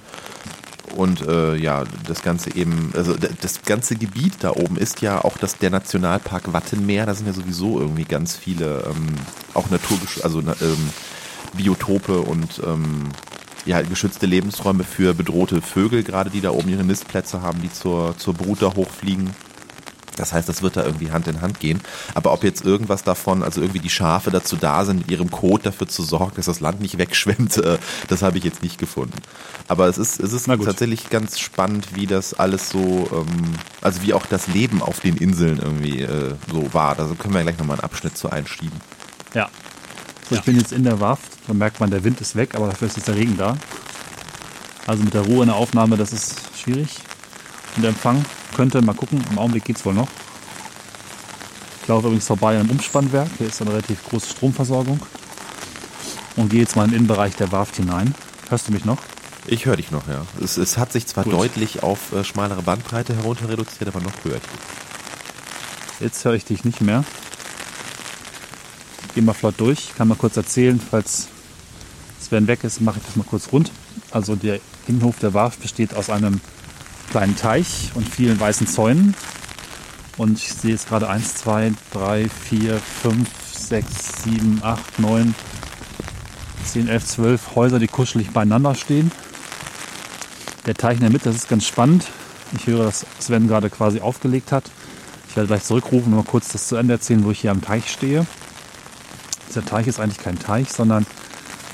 Und äh, ja, das Ganze eben, also das ganze Gebiet da oben ist ja auch das, der Nationalpark Wattenmeer. Da sind ja sowieso irgendwie ganz viele ähm, auch Naturgesch also ähm, Biotope und ähm, ja, geschützte Lebensräume für bedrohte Vögel, gerade die da oben ihre Nistplätze haben, die zur, zur Brut da hochfliegen. Das heißt, das wird da irgendwie Hand in Hand gehen. Aber ob jetzt irgendwas davon, also irgendwie die Schafe dazu da sind, mit ihrem Kot dafür zu sorgen, dass das Land nicht wegschwemmt, äh, das habe ich jetzt nicht gefunden. Aber es ist, es ist tatsächlich ganz spannend, wie das alles so, ähm, also wie auch das Leben auf den Inseln irgendwie äh, so war. Da können wir gleich nochmal einen Abschnitt zu einschieben. Ja. So, ich bin jetzt in der Warft. Da merkt man, der Wind ist weg, aber dafür ist jetzt der Regen da. Also mit der Ruhe in der Aufnahme, das ist schwierig. Und der Empfang könnte, mal gucken, im Augenblick geht es wohl noch. Ich laufe übrigens vorbei an einem Umspannwerk. Hier ist eine relativ große Stromversorgung. Und gehe jetzt mal in den Innenbereich der Warft hinein. Hörst du mich noch? Ich höre dich noch, ja. Es, es hat sich zwar Gut. deutlich auf äh, schmalere Bandbreite herunter reduziert, aber noch höre ich dich. Jetzt höre ich dich nicht mehr. Geh mal flott durch. Ich kann mal kurz erzählen, falls Sven weg ist, mache ich das mal kurz rund. Also der Innenhof der Warft besteht aus einem kleinen Teich und vielen weißen Zäunen. Und ich sehe jetzt gerade 1, 2, 3, 4, 5, 6, 7, 8, 9, 10, 11, 12 Häuser, die kuschelig beieinander stehen. Der Teich in der Mitte, das ist ganz spannend. Ich höre, dass Sven gerade quasi aufgelegt hat. Ich werde gleich zurückrufen und mal kurz das zu Ende erzählen, wo ich hier am Teich stehe. Dieser Teich ist eigentlich kein Teich, sondern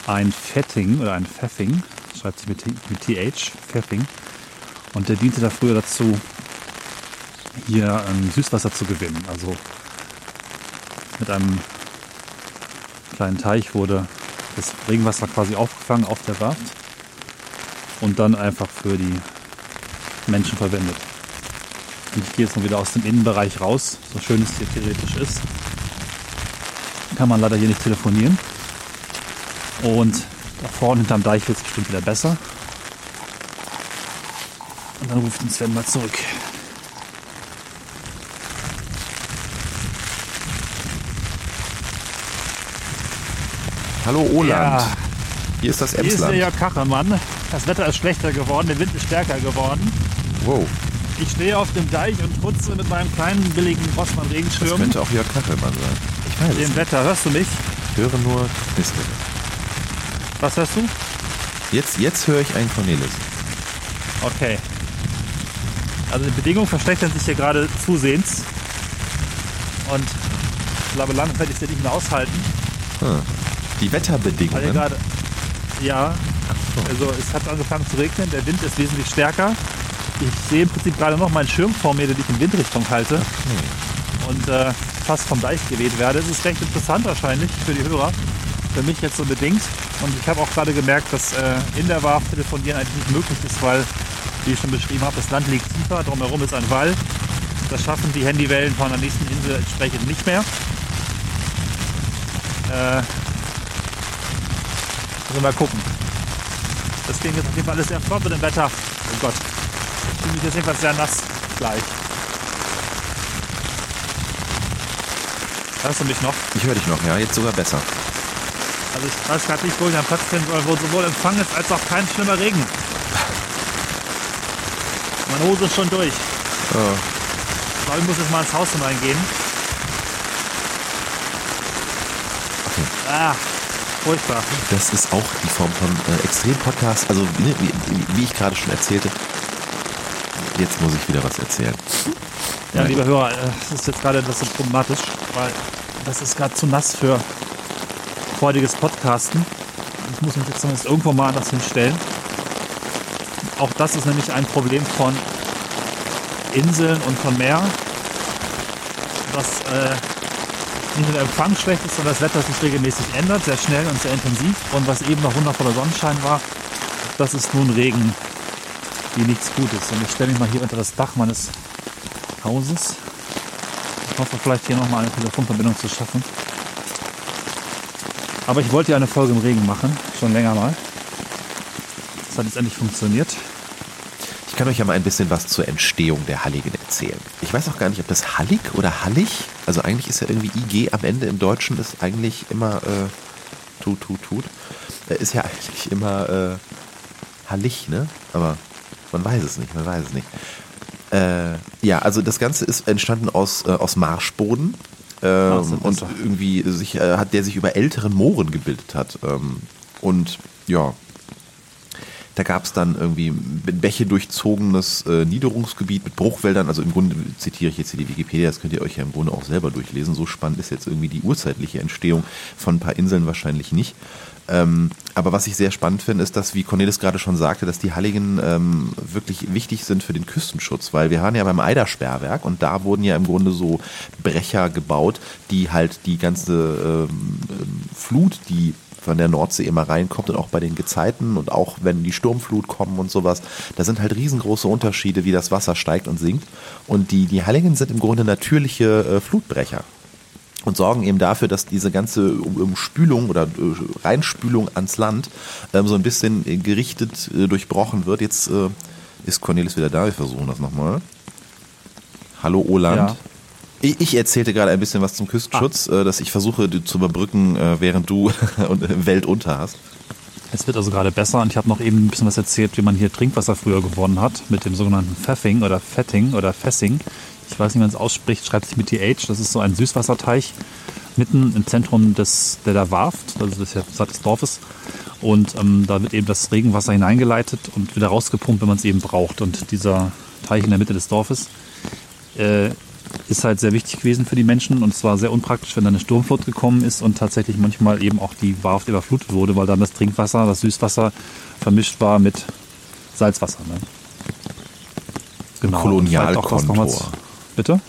ein Fetting oder ein Pfeffing. Schreibt sich mit, mit TH, Pfeffing. Und der diente da früher dazu, hier ähm, Süßwasser zu gewinnen. Also mit einem kleinen Teich wurde das Regenwasser quasi aufgefangen auf der Warft und dann einfach für die Menschen verwendet. Und ich gehe jetzt mal wieder aus dem Innenbereich raus, so schön es hier theoretisch ist. Kann man leider hier nicht telefonieren. Und da vorne hinterm Deich wird es bestimmt wieder besser. Und dann ruft uns Sven mal zurück. Hallo Oland. Ja. Hier ist das Hier ist der Emsland. Kachemann. Das Wetter ist schlechter geworden, der Wind ist stärker geworden. Wow, Ich stehe auf dem Deich und putze mit meinem kleinen billigen Rossmann das Regenschirm könnte auch Jörg Kachelmann sein. Ich weiß dem. Wetter. Hörst du mich? Ich höre nur Knistern. Was hörst du? Jetzt, jetzt höre ich einen Cornelis. Okay. Also die Bedingungen verschlechtern sich hier gerade zusehends. Und ich glaube, lange werde ich es hier nicht mehr aushalten. Hm. Die Wetterbedingungen. gerade. Ja, so. also es hat angefangen zu regnen, der Wind ist wesentlich stärker. Ich sehe im Prinzip gerade noch meinen Schirm vor mir, den ich in Windrichtung halte und äh, fast vom Deich geweht werde. Es ist recht interessant wahrscheinlich für die Hörer, für mich jetzt so bedingt. Und ich habe auch gerade gemerkt, dass äh, in der Warf telefonieren eigentlich nicht möglich ist, weil, wie ich schon beschrieben habe, das Land liegt tiefer, drumherum ist ein Wall. Das schaffen die Handywellen von der nächsten Insel entsprechend nicht mehr. Äh, also mal gucken. Das ging jetzt auf jeden Fall alles sehr flott mit dem Wetter. Oh Gott. Ich fühle mich jetzt jedenfalls sehr nass gleich. Hörst du mich noch? Ich höre dich noch, ja, jetzt sogar besser. Also ich weiß gerade nicht, wo ich einen Platz finde, wo sowohl Empfang ist als auch kein schlimmer Regen. Meine Hose ist schon durch. Oh, Ich glaube, ich muss jetzt mal ins Haus hineingehen. Ah, furchtbar. das ist auch die Form von äh, Extrem-Podcast. Also, ne, wie, wie ich gerade schon erzählte, jetzt muss ich wieder was erzählen. Ja, Nein. lieber Hörer, äh, es ist jetzt gerade etwas so problematisch, weil das ist gerade zu nass für freudiges Podcasten. Ich muss mich jetzt zumindest irgendwo mal anders hinstellen. Auch das ist nämlich ein Problem von Inseln und von Meer, dass äh, nicht nur der Empfang schlecht ist, sondern das Wetter sich regelmäßig ändert, sehr schnell und sehr intensiv. Und was eben noch wundervoller Sonnenschein war, das ist nun Regen, wie nichts Gutes. Und ich stelle mich mal hier unter das Dach meines Hauses. Ich hoffe, vielleicht hier nochmal eine Telefonverbindung zu schaffen. Aber ich wollte ja eine Folge im Regen machen, schon länger mal. Das hat jetzt endlich funktioniert. Ich kann euch ja mal ein bisschen was zur Entstehung der Halligen erzählen. Ich weiß auch gar nicht, ob das Hallig oder Hallig, also eigentlich ist ja irgendwie IG am Ende im Deutschen ist eigentlich immer äh, tut, tut, tut. Äh, Ist ja eigentlich immer äh, Hallig, ne? Aber man weiß es nicht, man weiß es nicht. Äh, ja, also das Ganze ist entstanden aus, äh, aus Marschboden. Ähm, so und irgendwie sich, äh, hat der sich über älteren Mooren gebildet hat. Ähm, und ja, da gab es dann irgendwie Bäche durchzogenes äh, Niederungsgebiet mit Bruchwäldern. Also im Grunde zitiere ich jetzt hier die Wikipedia, das könnt ihr euch ja im Grunde auch selber durchlesen. So spannend ist jetzt irgendwie die urzeitliche Entstehung von ein paar Inseln wahrscheinlich nicht. Ähm, aber was ich sehr spannend finde, ist, dass, wie Cornelis gerade schon sagte, dass die Halligen ähm, wirklich wichtig sind für den Küstenschutz, weil wir waren ja beim Eidersperrwerk und da wurden ja im Grunde so Brecher gebaut, die halt die ganze ähm, Flut, die von der Nordsee immer reinkommt und auch bei den Gezeiten und auch wenn die Sturmflut kommen und sowas, da sind halt riesengroße Unterschiede, wie das Wasser steigt und sinkt. Und die, die Halligen sind im Grunde natürliche äh, Flutbrecher und sorgen eben dafür, dass diese ganze um- Umspülung oder äh, Reinspülung ans Land ähm, so ein bisschen äh, gerichtet äh, durchbrochen wird. Jetzt äh, ist Cornelis wieder da, wir versuchen das nochmal. Hallo Oland. Ja. Ich, erzählte gerade ein bisschen was zum Küstenschutz, äh, dass ich versuche die zu überbrücken, äh, während du äh, Welt unter hast. Es wird also gerade besser und ich habe noch eben ein bisschen was erzählt, wie man hier Trinkwasser früher gewonnen hat, mit dem sogenannten Pfeffing oder Fetting oder Fessing. Ich weiß nicht, wie man es ausspricht, schreibt sich mit TH. Das ist so ein Süßwasserteich mitten im Zentrum des, der da Warft, also des, des Dorfes. Und ähm, da wird eben das Regenwasser hineingeleitet und wieder rausgepumpt, wenn man es eben braucht. Und dieser Teich in der Mitte des Dorfes äh, ist halt sehr wichtig gewesen für die Menschen und es war sehr unpraktisch, wenn da eine Sturmflut gekommen ist und tatsächlich manchmal eben auch die Warft überflutet wurde, weil dann das Trinkwasser, das Süßwasser vermischt war mit Salzwasser. Ne? Genau. Kolonialkontor. Bitte?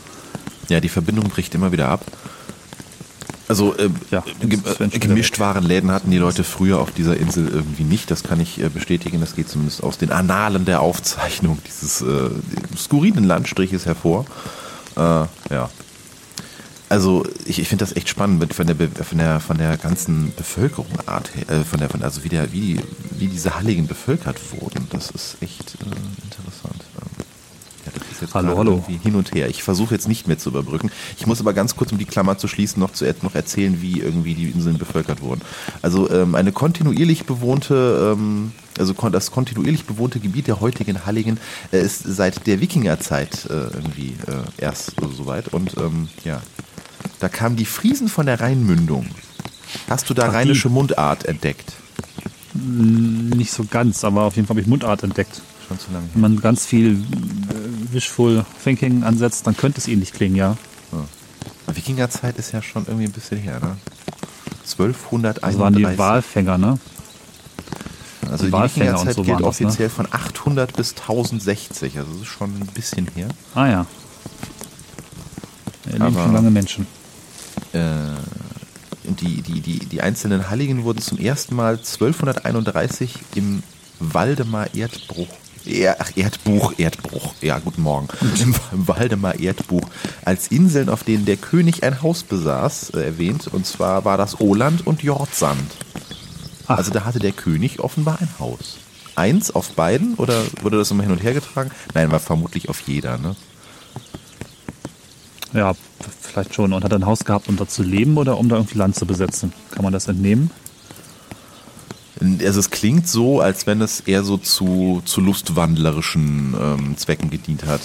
Ja, die Verbindung bricht immer wieder ab. Also äh, Ja, ge jetzt ist Sven schon äh, Gemischtwarenläden hatten die Leute früher auf dieser Insel irgendwie nicht. Das kann ich äh, bestätigen. Das geht zumindest aus den Annalen der Aufzeichnung dieses äh, skurrilen Landstriches hervor. Äh, ja. Also ich, ich finde das echt spannend von der, von der von der ganzen Bevölkerungsart her, äh, von der von also wie der wie die, wie diese Halligen bevölkert wurden. Das ist echt äh. Jetzt Hallo, hallo. irgendwie hin und her. Ich versuche jetzt nicht mehr zu überbrücken. Ich muss aber ganz kurz, um die Klammer zu schließen, noch, zu, noch erzählen, wie irgendwie die Inseln bevölkert wurden. Also ähm, eine kontinuierlich bewohnte, ähm, also kon das kontinuierlich bewohnte Gebiet der heutigen Halligen äh, ist seit der Wikingerzeit äh, irgendwie äh, erst so soweit. Und ähm, ja, da kamen die Friesen von der Rheinmündung. Hast du da Ach, die. rheinische Mundart entdeckt? Nicht so ganz, aber auf jeden Fall habe ich Mundart entdeckt. Schon zu lange her. Man ganz viel äh, Wishful Thinking ansetzt, dann könnte es ähnlich klingen, ja. Wikingerzeit ist ja schon irgendwie ein bisschen her, ne? 1231. Das waren die Walfänger, ne? Also die und Wikingerzeit so gilt das, ne? offiziell von 800 bis 1060. Also das ist schon ein bisschen her. Ah ja. Da leben schon lange Menschen. Äh, die, die, die, die einzelnen Halligen wurden zum ersten Mal 1231 im Waldemar Erdbruch. Er, ach, Erdbuch, Erdbruch. Ja, guten Morgen. Im, Im Waldemar Erdbuch als Inseln, auf denen der König ein Haus besaß, äh, erwähnt. Und zwar war das Oland und Jordsand. Ach. Also da hatte der König offenbar ein Haus. Eins auf beiden oder wurde das immer hin und her getragen? Nein, war vermutlich auf jeder, ne? Ja, vielleicht schon. Und hat er ein Haus gehabt, um dort zu leben oder um da irgendwie Land zu besetzen? Kann man das entnehmen? Also es klingt so, als wenn es eher so zu, zu lustwandlerischen ähm, Zwecken gedient hat.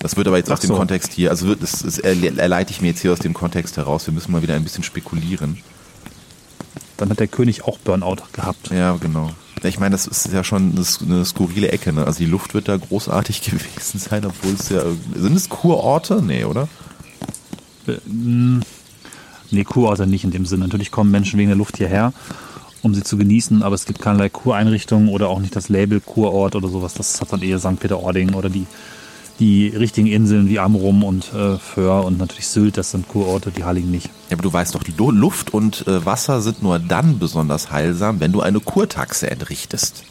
Das wird aber jetzt Ach aus dem so. Kontext hier, also wird, das, das erle- erleite ich mir jetzt hier aus dem Kontext heraus. Wir müssen mal wieder ein bisschen spekulieren. Dann hat der König auch Burnout gehabt. Ja, genau. Ich meine, das ist ja schon eine, skurrile Ecke. Ne? Also die Luft wird da großartig gewesen sein, obwohl es ja... Sind es Kurorte? Nee, oder? Nee, Kurorte nicht in dem Sinne. Natürlich kommen Menschen wegen der Luft hierher, um sie zu genießen, aber es gibt keinerlei Kureinrichtungen oder auch nicht das Label Kurort oder sowas. Das hat dann eher St. Peter-Ording oder die, die richtigen Inseln wie Amrum und äh, Föhr und natürlich Sylt, das sind Kurorte, die Halligen nicht. Ja, aber du weißt doch, Lu- Luft und äh, Wasser sind nur dann besonders heilsam, wenn du eine Kurtaxe entrichtest.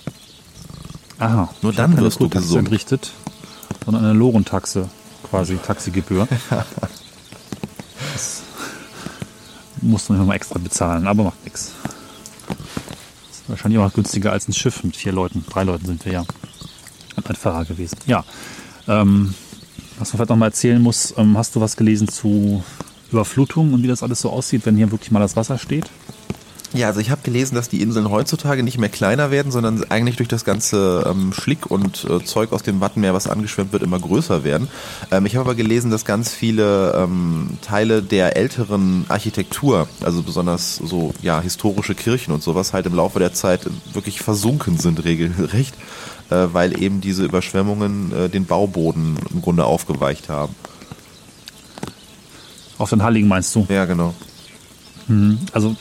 Aha. Nur dann wirst du Kurtaxe gesund. entrichtet, sondern eine Lorentaxe, quasi Taxigebühr. das musst du nochmal extra bezahlen, aber macht nichts. Wahrscheinlich auch günstiger als ein Schiff mit vier Leuten. Drei Leuten sind wir ja. Ein Fahrer gewesen. Ja. Ähm, was man vielleicht noch mal erzählen muss, ähm, hast du was gelesen zu Überflutung und wie das alles so aussieht, wenn hier wirklich mal das Wasser steht? Ja, also ich habe gelesen, dass die Inseln heutzutage nicht mehr kleiner werden, sondern eigentlich durch das ganze ähm, Schlick und äh, Zeug aus dem Wattenmeer, was angeschwemmt wird, immer größer werden. Ähm, ich habe aber gelesen, dass ganz viele ähm, Teile der älteren Architektur, also besonders so ja historische Kirchen und sowas, halt im Laufe der Zeit wirklich versunken sind regelrecht, äh, weil eben diese Überschwemmungen äh, den Bauboden im Grunde aufgeweicht haben. Auf den Halligen meinst du? Ja, genau. Also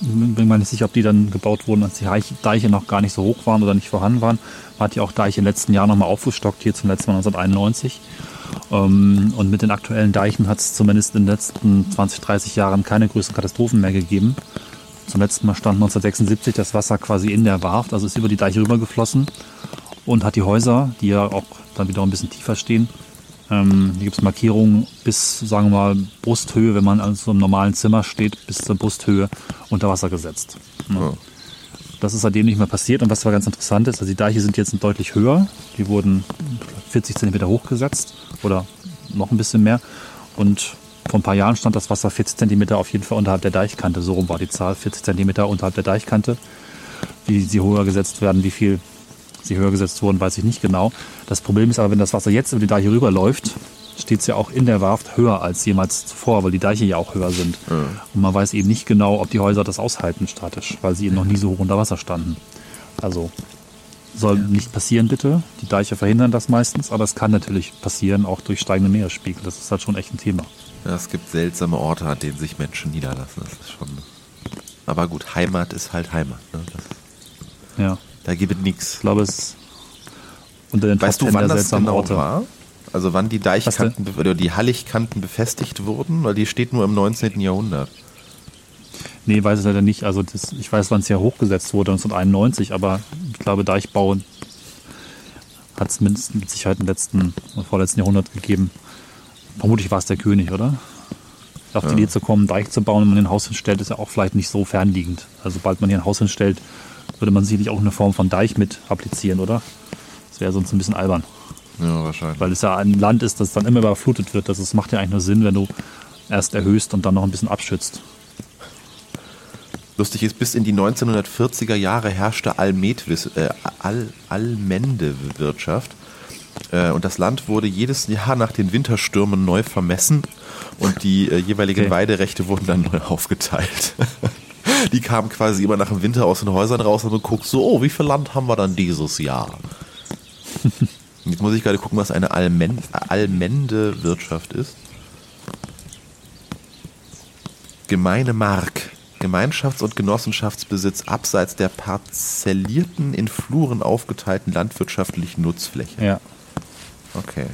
ich bin mir nicht sicher, ob die dann gebaut wurden, als die Deiche noch gar nicht so hoch waren oder nicht vorhanden waren. Man hat ja auch Deiche den letzten Jahren nochmal aufgestockt, hier zum letzten Mal 1991. Ähm, Und mit den aktuellen Deichen hat es zumindest in den letzten 20, 30 Jahren keine größeren Katastrophen mehr gegeben. Zum letzten Mal stand 1976 das Wasser quasi in der Warft, also ist über die Deiche rübergeflossen und hat die Häuser, die ja auch dann wieder ein bisschen tiefer stehen, ähm, hier gibt es Markierungen bis, sagen wir mal, Brusthöhe, wenn man also im normalen Zimmer steht, bis zur Brusthöhe unter Wasser gesetzt. Ne? Ja. Das ist seitdem nicht mehr passiert und was aber ganz interessant ist, also die Deiche sind jetzt deutlich höher. Die wurden 40 Zentimeter hochgesetzt oder noch ein bisschen mehr. Und vor ein paar Jahren stand das Wasser 40 Zentimeter auf jeden Fall unterhalb der Deichkante. So rum war die Zahl, 40 Zentimeter unterhalb der Deichkante. Wie sie höher gesetzt werden, wie viel sie höher gesetzt wurden, weiß ich nicht genau. Das Problem ist aber, wenn das Wasser jetzt über die Deiche rüberläuft, steht es ja auch in der Warft höher als jemals zuvor, weil die Deiche ja auch höher sind. Und man weiß eben nicht genau, ob die Häuser das aushalten statisch, weil sie eben noch nie so hoch unter Wasser standen. Also soll nicht passieren, bitte. Die Deiche verhindern das meistens, aber es kann natürlich passieren, auch durch steigende Meeresspiegel. Das ist halt schon echt ein Thema. Ja, es gibt seltsame Orte, an denen sich Menschen niederlassen. Das ist schon. Aber gut, Heimat ist halt Heimat. Ne? Ja, da gibt es nichts. ich glaube, es ist unter den Weißt du, Top 10 wann das genau Orte. war? Also wann die Deichkanten oder die Halligkanten befestigt wurden? Weil die steht nur im 19. Jahrhundert. Nee, weiß ich leider nicht. Also das, ich weiß, wann es ja hochgesetzt wurde, 1991, aber ich glaube, Deichbau hat es mindestens mit Sicherheit im letzten, im vorletzten Jahrhundert gegeben. Vermutlich war es der König, oder? Auf die Idee zu kommen, Deich zu bauen, wenn man ein Haus hinstellt, ist ja auch vielleicht nicht so fernliegend. Also sobald man hier ein Haus hinstellt, würde man sicherlich auch eine Form von Deich mit applizieren, oder? Das wäre sonst ein bisschen albern. Ja, wahrscheinlich. Weil es ja ein Land ist, das dann immer überflutet wird. Das macht ja eigentlich nur Sinn, wenn du erst erhöhst und dann noch ein bisschen abschützt. Lustig ist, bis in die 1940er Jahre herrschte Almedwis, äh, Al Allmendewirtschaft. Äh, und das Land wurde jedes Jahr nach den Winterstürmen neu vermessen und die äh, jeweiligen Okay. Weiderechte wurden dann neu aufgeteilt. die kamen quasi immer nach dem Winter aus den Häusern raus und man guckt so, oh, wie viel Land haben wir dann dieses Jahr? Jetzt muss ich gerade gucken, was eine Almen Allmendewirtschaft ist. Gemeine Mark. Gemeinschafts- und Genossenschaftsbesitz abseits der parzellierten, in Fluren aufgeteilten landwirtschaftlichen Nutzfläche. Ja. Okay.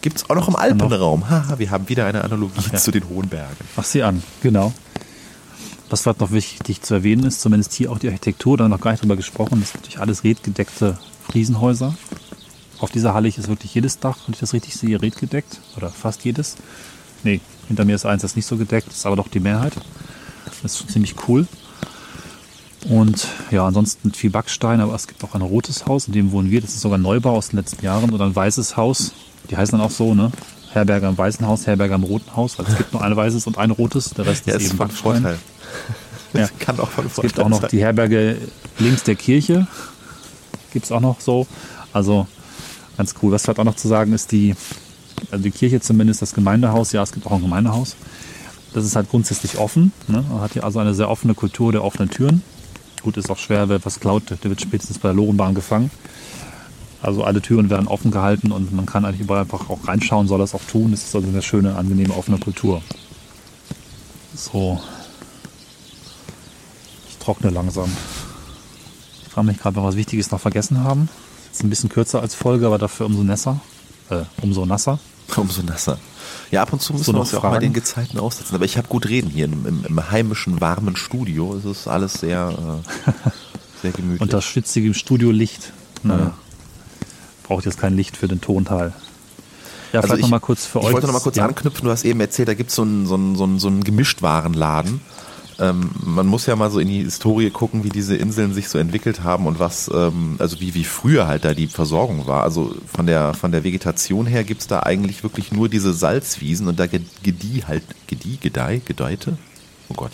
Gibt es auch noch im Alpenraum. Haha, wir haben wieder eine Analogie zu den hohen Bergen. Mach sie an, genau. Was vielleicht noch wichtig zu erwähnen ist, zumindest hier auch die Architektur, da haben wir noch gar nicht drüber gesprochen, das sind natürlich alles redgedeckte Fliesenhäuser. Auf dieser Halle ist wirklich jedes Dach, wenn ich das richtig sehe, redgedeckt. Oder fast jedes. Nee, hinter mir ist eins, das nicht so gedeckt, ist aber doch die Mehrheit. Das ist schon ziemlich cool. Und ja, ansonsten viel Backstein, aber es gibt auch ein rotes Haus, in dem wohnen wir. Das ist sogar ein Neubau aus den letzten Jahren. Oder ein weißes Haus. Die heißen dann auch so, ne? Herberger im weißen Haus, Herberger im roten Haus, weil es gibt nur ein weißes und ein rotes, der Rest Ja, ist ist eben Backstein. Vorteil. Ja. Kann auch von Es gibt auch noch sein. die Herberge links der Kirche. Gibt es auch noch so. Also ganz cool. Was vielleicht auch noch zu sagen ist, die, also die Kirche zumindest, das Gemeindehaus, ja, es gibt auch ein Gemeindehaus. Das ist halt grundsätzlich offen. Ne? Man hat hier also eine sehr offene Kultur der offenen Türen. Gut, ist auch schwer, wer was klaut, der wird spätestens bei der Lorenbahn gefangen. Also alle Türen werden offen gehalten und man kann eigentlich überall einfach auch reinschauen, soll das auch tun. Es ist also eine schöne, angenehme, offene Kultur. So. Ich trockne langsam. Ich frage mich gerade, ob wir was Wichtiges noch vergessen haben. Ist ein bisschen kürzer als Folge, aber dafür umso nasser. Äh, umso nasser. Umso nasser. Ja, ab und zu müssen So wir uns ja auch mal den Gezeiten aussetzen. Aber ich habe gut reden hier im, im, im heimischen, warmen Studio. Es ist alles sehr, äh, sehr gemütlich. Unter schwitzigem Studiolicht. Naja. Ja. Braucht jetzt kein Licht für den Tonteil. Ja, Also vielleicht ich- noch mal kurz für ich euch. wollte noch mal kurz ja. anknüpfen. Du hast eben erzählt, da gibt so es so einen, so einen, so einen Gemischtwarenladen. Ähm, man muss ja mal so in die Historie gucken, wie diese Inseln sich so entwickelt haben und was, ähm, also wie, wie früher halt da die Versorgung war. Also von der, von der Vegetation her gibt's da eigentlich wirklich nur diese Salzwiesen und da ge- gedieh halt, gedieh, gedeih, gedeihte? Oh Gott,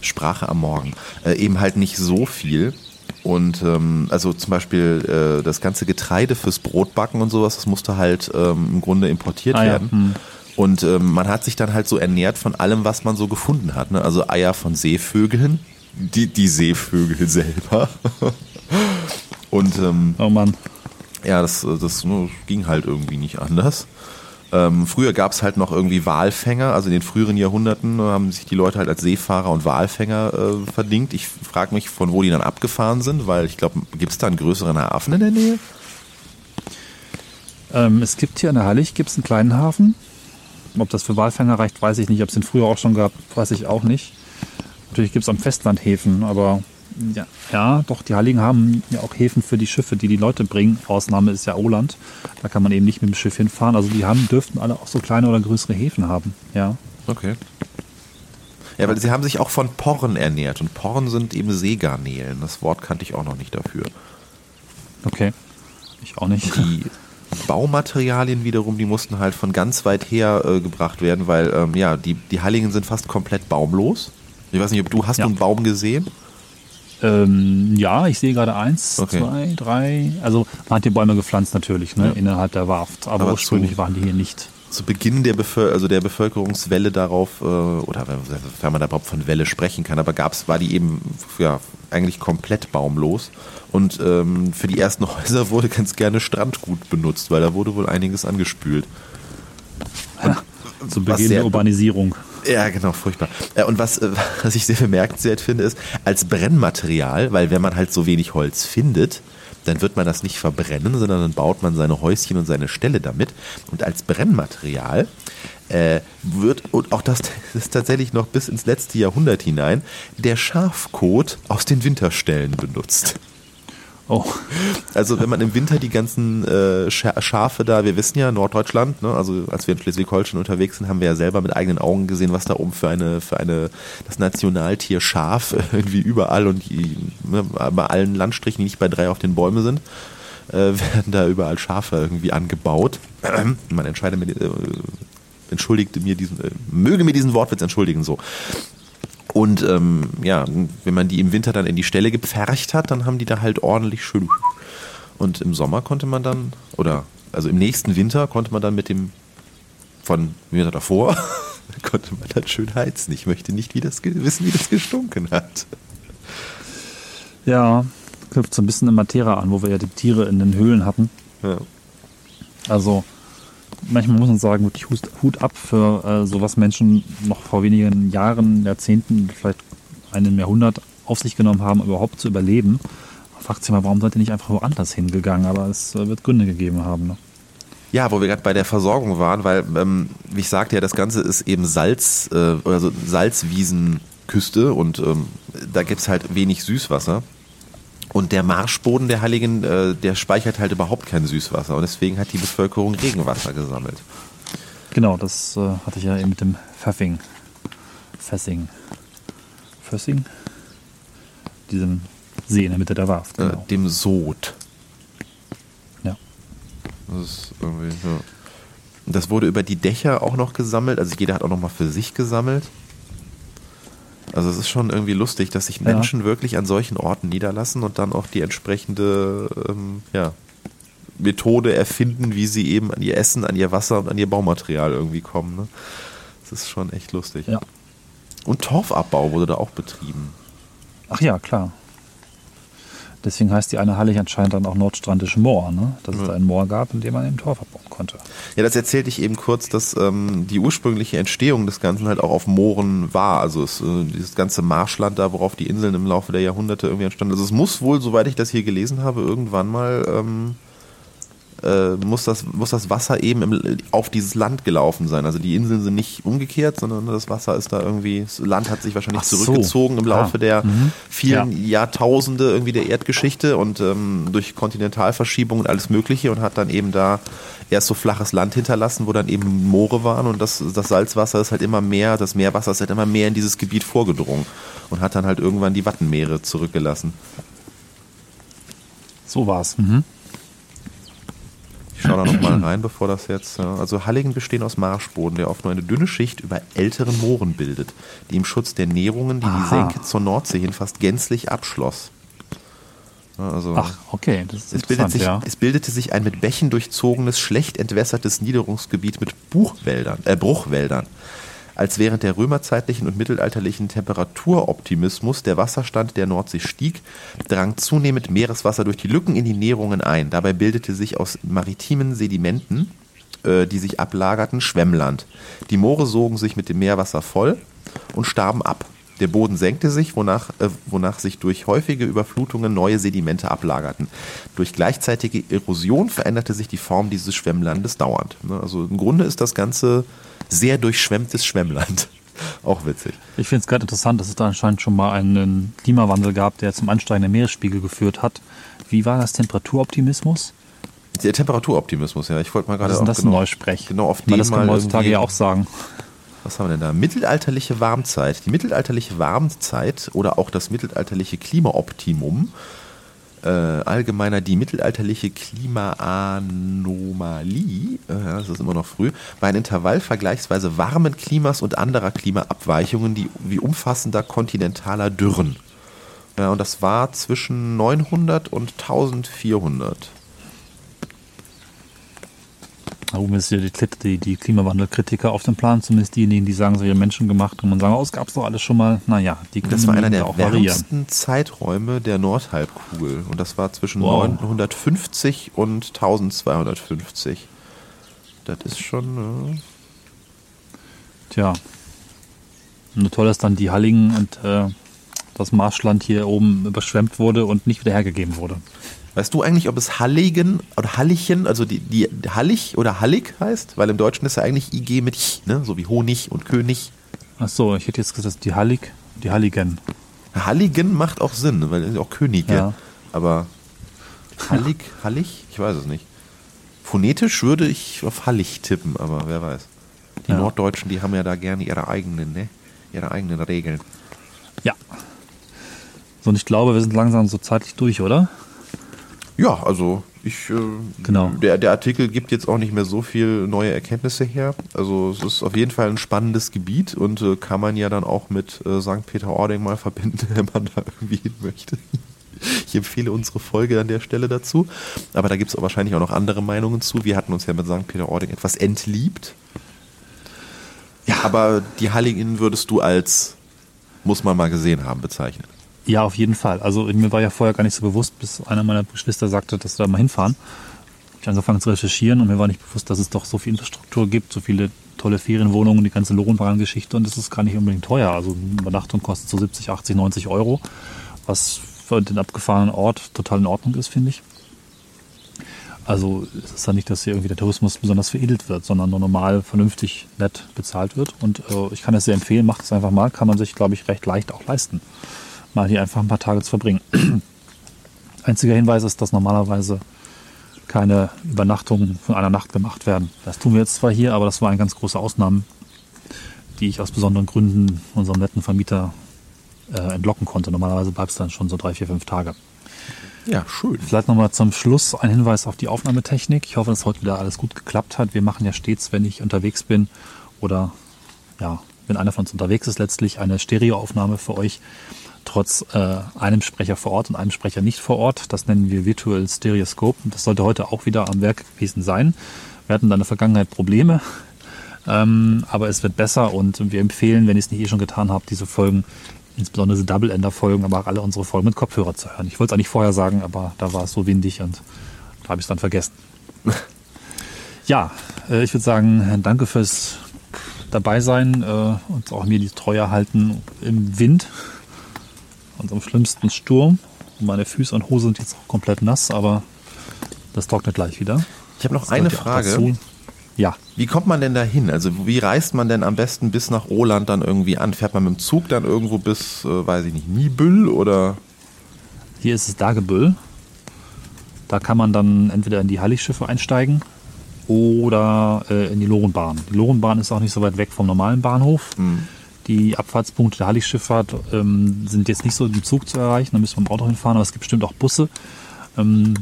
Sprache am Morgen. Äh, eben halt nicht so viel. Und ähm, also zum Beispiel äh, das ganze Getreide fürs Brotbacken und sowas, das musste halt ähm, im Grunde importiert Ah ja, werden. hm. Und ähm, man hat sich dann halt so ernährt von allem, was man so gefunden hat. Ne? Also Eier von Seevögeln, die, die Seevögel selber. Und ähm, Oh Mann. ja, das, das ne, ging halt irgendwie nicht anders. Ähm, früher gab es halt noch irgendwie Walfänger, also in den früheren Jahrhunderten äh, haben sich die Leute halt als Seefahrer und Walfänger äh, verdingt. Ich frage mich, von wo die dann abgefahren sind, weil ich glaube, gibt es da einen größeren Hafen in der Nähe? Ähm, es gibt hier in der Hallig gibt's einen kleinen Hafen. Ob das für Walfänger reicht, weiß ich nicht. Ob es den früher auch schon gab, weiß ich auch nicht. Natürlich gibt es am Festland Häfen, aber ja, ja, doch, die Halligen haben ja auch Häfen für die Schiffe, die die Leute bringen. Ausnahme ist ja Oland. Da kann man eben nicht mit dem Schiff hinfahren. Also die haben, dürften alle auch so kleine oder größere Häfen haben. Ja. Okay. Ja, weil sie haben sich auch von Porren ernährt und Porren sind eben Seegarnelen. Das Wort kannte ich auch noch nicht dafür. Okay. Ich auch nicht. Die Baumaterialien wiederum, die mussten halt von ganz weit her äh, gebracht werden, weil ähm, ja, die, die Halligen sind fast komplett baumlos. Ich weiß nicht, ob du hast Ja. du einen Baum gesehen? Ähm, ja, ich sehe gerade eins, Okay. zwei, drei. Also man hat die Bäume gepflanzt natürlich, ne, Ja. innerhalb der Warft. Aber, Aber ursprünglich zu- waren die hier nicht. Zu Beginn der, Bevöl also der Bevölkerungswelle darauf, äh, oder wenn, man da überhaupt von Welle sprechen kann, aber gab's, war die eben ja, eigentlich komplett baumlos. Und ähm, für die ersten Häuser wurde ganz gerne Strandgut benutzt, weil da wurde wohl einiges angespült. Zu was Beginn der Urbanisierung. Ja, genau, furchtbar. Äh, Und was, äh, was ich sehr bemerkenswert finde, ist, als Brennmaterial, weil wenn man halt so wenig Holz findet, dann wird man das nicht verbrennen, sondern dann baut man seine Häuschen und seine Ställe damit. Und als Brennmaterial äh, wird, und auch das ist tatsächlich noch bis ins letzte Jahrhundert hinein, der Schafkot aus den Winterställen benutzt. Oh, Also wenn man im Winter die ganzen äh, Scha- Schafe da, wir wissen ja, Norddeutschland, ne, also als wir in Schleswig-Holstein unterwegs sind, haben wir ja selber mit eigenen Augen gesehen, was da oben für eine, für eine, das Nationaltier Schaf irgendwie überall und die, ne, bei allen Landstrichen, die nicht bei drei auf den Bäumen sind. äh, werden da überall Schafe irgendwie angebaut. Man entscheidet mir, äh, entschuldigte mir diesen, äh, möge mir diesen Wortwitz entschuldigen, so. Und ähm, ja, wenn man die im Winter dann in die Stelle gepfercht hat, dann haben die da halt ordentlich schön. Und im Sommer konnte man dann, oder also im nächsten Winter konnte man dann mit dem von Winter davor, konnte man dann schön heizen. Ich möchte nicht wie das, wissen, wie das gestunken hat. Ja, knüpft so ein bisschen in Matera an, wo wir ja die Tiere in den Höhlen hatten. Ja. Also manchmal muss man sagen, wirklich Hut, ab für äh, so Menschen noch vor wenigen Jahren, Jahrzehnten, vielleicht einem Jahrhundert auf sich genommen haben, überhaupt zu überleben. Man fragt sich mal, warum seid ihr nicht einfach woanders hingegangen? Aber es äh, wird Gründe gegeben haben. Ne? Ja, wo wir gerade bei der Versorgung waren, weil, ähm, wie ich sagte ja, das Ganze ist eben Salz, äh, also Salzwiesenküste und ähm, da gibt's halt wenig Süßwasser. Und der Marschboden der Halligen, äh, der speichert halt überhaupt kein Süßwasser und deswegen hat die Bevölkerung Regenwasser gesammelt. Genau, das äh, hatte ich ja eben mit dem Pfeffing. Fessing. Fössing? Diesem See in der Mitte der Warft. Äh, Genau. dem Sod. Ja. Das ist irgendwie, ja. Das wurde über die Dächer auch noch gesammelt, also jeder hat auch noch mal für sich gesammelt. Also es ist schon irgendwie lustig, dass sich Ja. Menschen wirklich an solchen Orten niederlassen und dann auch die entsprechende ähm, ja, Methode erfinden, wie sie eben an ihr Essen, an ihr Wasser und an ihr Baumaterial irgendwie kommen. Ne? Das ist schon echt lustig. Ja. Und Torfabbau wurde da auch betrieben. Ach ja, klar. Deswegen heißt die eine Hallig anscheinend dann auch Nordstrandisch Moor, ne? dass es da ein Moor gab, in dem man eben Torf abbauen konnte. Ja, das erzählte ich eben kurz, dass ähm, die ursprüngliche Entstehung des Ganzen halt auch auf Mooren war. Also es, äh, dieses ganze Marschland da, worauf die Inseln im Laufe der Jahrhunderte irgendwie entstanden. Also es muss wohl, soweit ich das hier gelesen habe, irgendwann mal ähm, äh, muss, das, muss das Wasser eben im, auf dieses Land gelaufen sein. Also die Inseln sind nicht umgekehrt, sondern das Wasser ist da irgendwie, das Land hat sich wahrscheinlich Ach so. zurückgezogen im Laufe Ah. der Mhm. vielen Ja. Jahrtausende irgendwie der Erdgeschichte und ähm, durch Kontinentalverschiebung und alles Mögliche und hat dann eben da erst so flaches Land hinterlassen, wo dann eben Moore waren und das, das Salzwasser ist halt immer mehr, das Meerwasser ist halt immer mehr in dieses Gebiet vorgedrungen und hat dann halt irgendwann die Wattenmeere zurückgelassen. So war's. Mhm. Ich schaue da nochmal rein, bevor das jetzt. Also Halligen bestehen aus Marschboden, der oft nur eine dünne Schicht über älteren Mooren bildet, die im Schutz der Nährungen, die die Aha. Senke zur Nordsee hin fast gänzlich abschloss. Also Ach, okay, das ist es, bildet interessant, sich, ja. es bildete sich ein mit Bächen durchzogenes, schlecht entwässertes Niederungsgebiet mit Buchwäldern, äh, Bruchwäldern. Als während der römerzeitlichen und mittelalterlichen Temperaturoptimismus der Wasserstand der Nordsee stieg, drang zunehmend Meereswasser durch die Lücken in die Nährungen ein. Dabei bildete sich aus maritimen Sedimenten, äh, die sich ablagerten, Schwemmland. Die Moore sogen sich mit dem Meerwasser voll und starben ab. Der Boden senkte sich, wonach, äh, wonach sich durch häufige Überflutungen neue Sedimente ablagerten. Durch gleichzeitige Erosion veränderte sich die Form dieses Schwemmlandes dauernd. Ne, Also im Grunde ist das Ganze sehr durchschwemmtes Schwemmland. Auch witzig. Ich finde es gerade interessant, dass es da anscheinend schon mal einen Klimawandel gab, der zum ansteigenden Meeresspiegel geführt hat. Wie war das Temperaturoptimismus? Der Temperaturoptimismus, ja. Ich wollte mal Was gerade ist denn das ein genau, Neusprech? genau auf Weil den das kann mal man heutzutage ja auch sagen. Was haben wir denn da? Mittelalterliche Warmzeit. Die mittelalterliche Warmzeit oder auch das mittelalterliche Klimaoptimum, äh, allgemeiner die mittelalterliche Klimaanomalie, äh, das ist immer noch früh, war ein Intervall vergleichsweise warmen Klimas und anderer Klimaabweichungen, die wie umfassender kontinentaler Dürren. Ja, und das war zwischen 900 und 1400. Da oben ist hier die, die, die Klimawandelkritiker auf dem Plan, zumindest diejenigen, die sagen, so ja Menschen gemacht und man sagen, oh, es gab doch alles schon mal. Naja, die können Das war einer der wärmsten Zeiträume der Nordhalbkugel. Und das war zwischen Wow. 950 und 1250. Das ist schon. Äh, Tja. Nur toll, dass dann die Halligen und äh, das Marschland hier oben überschwemmt wurde und nicht wieder hergegeben wurde. Weißt du eigentlich, ob es Halligen oder Hallichen, also die, die Hallig oder Hallig heißt? Weil im Deutschen ist ja eigentlich IG mit Ich, ne? so wie Honig und König. Ach so, ich hätte jetzt gesagt, die Hallig, die Halligen. Halligen macht auch Sinn, weil es sind auch Könige. Ja. Aber Hallig, Hallig? Ich weiß es nicht. Phonetisch würde ich auf Hallig tippen, aber wer weiß. Die Ja. Norddeutschen, die haben ja da gerne ihre eigenen, ne? Ihre eigenen Regeln. Ja. So, und ich glaube, wir sind langsam so zeitlich durch, oder? Ja, also Ich, äh, Genau. Der, der Artikel gibt jetzt auch nicht mehr so viel neue Erkenntnisse her. Also es ist auf jeden Fall ein spannendes Gebiet und äh, kann man ja dann auch mit äh, St. Peter-Ording mal verbinden, wenn man da irgendwie hin möchte. Ich empfehle unsere Folge an der Stelle dazu. Aber da gibt es wahrscheinlich auch noch andere Meinungen zu. Wir hatten uns ja mit St. Peter-Ording etwas entliebt. Ja. Aber die Halligen würdest du als muss man mal gesehen haben bezeichnen. Ja, auf jeden Fall. Also mir war ja vorher gar nicht so bewusst, bis einer meiner Geschwister sagte, dass wir da mal hinfahren. Ich angefangen zu recherchieren und mir war nicht bewusst, dass es doch so viel Infrastruktur gibt, so viele tolle Ferienwohnungen, die ganze Lorenbahn-Geschichte und das ist gar nicht unbedingt teuer. Also Übernachtung kostet so 70, 80, 90 Euro, was für den abgefahrenen Ort total in Ordnung ist, finde ich. Also es ist ja nicht, dass hier irgendwie der Tourismus besonders veredelt wird, sondern nur normal, vernünftig, nett bezahlt wird. Und äh, ich kann es sehr empfehlen, macht es einfach mal, kann man sich, glaube ich, recht leicht auch leisten, mal hier einfach ein paar Tage zu verbringen. Einziger Hinweis ist, dass normalerweise keine Übernachtungen von einer Nacht gemacht werden. Das tun wir jetzt zwar hier, aber das war eine ganz große Ausnahme, die ich aus besonderen Gründen unserem netten Vermieter äh, entlocken konnte. Normalerweise bleibt es dann schon so drei, vier, fünf Tage. Ja, schön. Vielleicht nochmal zum Schluss ein Hinweis auf die Aufnahmetechnik. Ich hoffe, dass heute wieder alles gut geklappt hat. Wir machen ja stets, wenn ich unterwegs bin oder ja, wenn einer von uns unterwegs ist, letztlich eine Stereoaufnahme für euch, trotz äh, einem Sprecher vor Ort und einem Sprecher nicht vor Ort. Das nennen wir Virtual Stereoscope. Das sollte heute auch wieder am Werk gewesen sein. Wir hatten da in der Vergangenheit Probleme, ähm, aber es wird besser und wir empfehlen, wenn ihr es nicht eh schon getan habt, diese Folgen insbesondere diese Double-Ender-Folgen, aber auch alle unsere Folgen mit Kopfhörer zu hören. Ich wollte es eigentlich vorher sagen, aber da war es so windig und da habe ich es dann vergessen. ja, äh, ich würde sagen, danke fürs dabei sein äh, und auch mir die Treue halten im Wind, unserem schlimmsten Sturm. Meine Füße und Hose sind jetzt auch komplett nass, aber das trocknet gleich wieder. Ich habe noch Das eine Frage. Ja, Wie kommt man denn da hin? Also wie reist man denn am besten bis nach Roland dann irgendwie an? Fährt man mit dem Zug dann irgendwo bis, äh, weiß ich nicht, Nibül oder? Hier ist es Dagebüll. Da kann man dann entweder in die Heiligschiffe einsteigen oder äh, in die Lorenbahn. Die Lorenbahn ist auch nicht so weit weg vom normalen Bahnhof. Die Abfahrtspunkte der Heiligschifffahrt ähm, sind jetzt nicht so im Zug zu erreichen, da müssen wir im Auto hinfahren, aber es gibt bestimmt auch Busse. Ähm,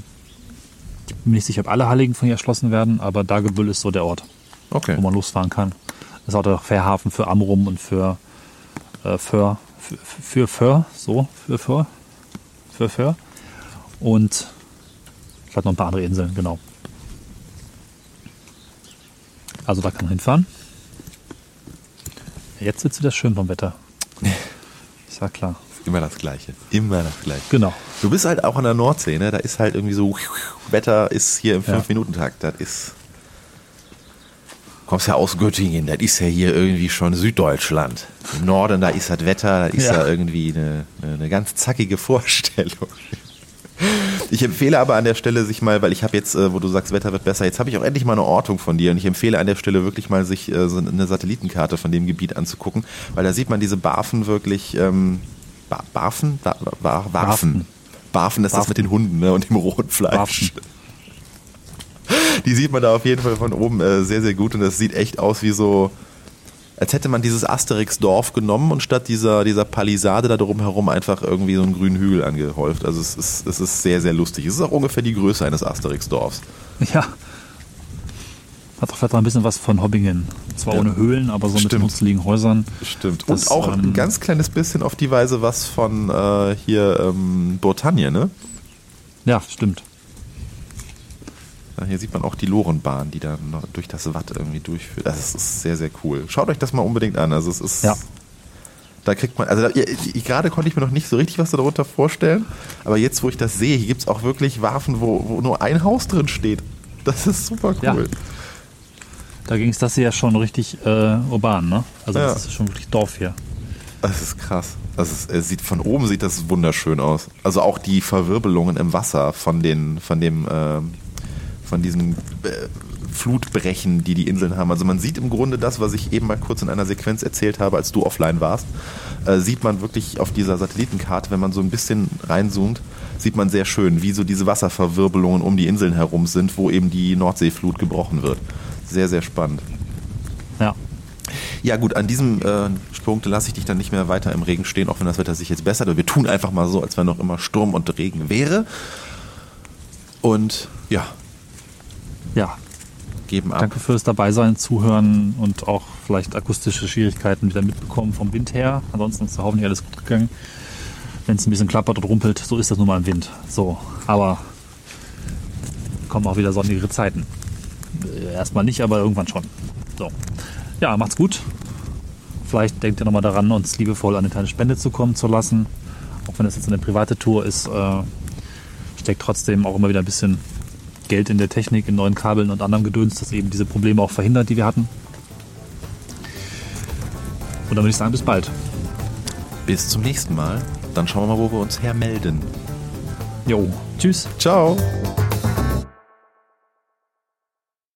ich bin mir nicht sicher, ob alle Heiligen von hier erschlossen werden, aber Dagebüll ist so der Ort, Okay. wo man losfahren kann. Das ist auch der Fährhafen für Amrum und für äh, Föhr, für, für Föhr, so, für Föhr, für Föhr. Und vielleicht noch ein paar andere Inseln, genau. Also da kann man hinfahren. Jetzt wird es wieder schön vom Wetter. Ist ja klar. Immer das Gleiche. Immer das Gleiche. Genau. Du bist halt auch an der Nordsee, ne? Da ist halt irgendwie so, Wetter ist hier im Ja. 5-Minuten-Takt. Das ist. Kommst ja aus Göttingen, das ist ja hier irgendwie schon Süddeutschland. Im Norden, da ist das Wetter, das ist ja, Ja. irgendwie eine, eine ganz zackige Vorstellung. Ich empfehle aber an der Stelle sich mal, weil ich habe jetzt, äh, wo du sagst, Wetter wird besser, jetzt habe ich auch endlich mal eine Ortung von dir und ich empfehle an der Stelle wirklich mal sich äh, so eine Satellitenkarte von dem Gebiet anzugucken, weil da sieht man diese Barfen wirklich, ähm, Ba- Barfen? Ba Ba Barfen. Barfen. Barfen, das ist das Barfen. mit den Hunden ne, und dem roten Fleisch. Barfen. Die sieht man da auf jeden Fall von oben äh, sehr, sehr gut und das sieht echt aus wie so, als hätte man dieses Asterix-Dorf genommen und statt dieser, dieser Palisade da drumherum einfach irgendwie so einen grünen Hügel angehäuft. Also es ist, es ist sehr, sehr lustig. Es ist auch ungefähr die Größe eines Asterix-Dorfs. Ja. Hat auch vielleicht noch ein bisschen was von Hobbingen. Zwar Ja. ohne Höhlen, aber so mit Stimmt. nutzligen Häusern. Stimmt. Das, und auch ein ähm, ganz kleines bisschen auf die Weise was von äh, hier ähm, Bretagne, ne? Ja, stimmt. Ja, hier sieht man auch die Lorenbahn, die da durch das Watt irgendwie durchführt. Das ist sehr, sehr cool. Schaut euch das mal unbedingt an. Also es ist. Ja. Da kriegt man, also ja, gerade konnte ich mir noch nicht so richtig was darunter vorstellen, aber jetzt, wo ich das sehe, hier gibt es auch wirklich Waffen, wo, wo nur ein Haus drin steht. Das ist super Ja. cool. Da ging es das hier ja schon richtig äh, urban, ne? Also Ja. das ist schon wirklich Dorf hier. Das ist krass. Das ist, es sieht, von oben sieht das wunderschön aus. Also auch die Verwirbelungen im Wasser von den, von dem, ähm, von diesen äh, Flutbrechen, die die Inseln haben. Also man sieht im Grunde das, was ich eben mal kurz in einer Sequenz erzählt habe, als du offline warst, äh, sieht man wirklich auf dieser Satellitenkarte, wenn man so ein bisschen reinzoomt, sieht man sehr schön, wie so diese Wasserverwirbelungen um die Inseln herum sind, wo eben die Nordseeflut gebrochen wird. Sehr, sehr spannend. Ja. Ja gut, an diesem äh, Punkt lasse ich dich dann nicht mehr weiter im Regen stehen, auch wenn das Wetter sich jetzt bessert. Aber wir tun einfach mal so, als wenn noch immer Sturm und Regen wäre. Und ja, Ja, geben ab. danke fürs Dabeisein, Zuhören und auch vielleicht akustische Schwierigkeiten wieder mitbekommen vom Wind her. Ansonsten ist da hoffentlich alles gut gegangen. Wenn es ein bisschen klappert und rumpelt, so ist das nun mal im Wind. So, aber kommen auch wieder sonnigere Zeiten. Äh, Erstmal nicht, aber irgendwann schon. So. Ja, macht's gut. Vielleicht denkt ihr nochmal daran, uns liebevoll eine kleine Spende zukommen zu lassen. Auch wenn das jetzt eine private Tour ist, äh, steckt trotzdem auch immer wieder ein bisschen Geld in der Technik, in neuen Kabeln und anderem Gedöns, das eben diese Probleme auch verhindert, die wir hatten. Und dann würde ich sagen, bis bald. Bis zum nächsten Mal. Dann schauen wir mal, wo wir uns hermelden. Jo, tschüss. Ciao.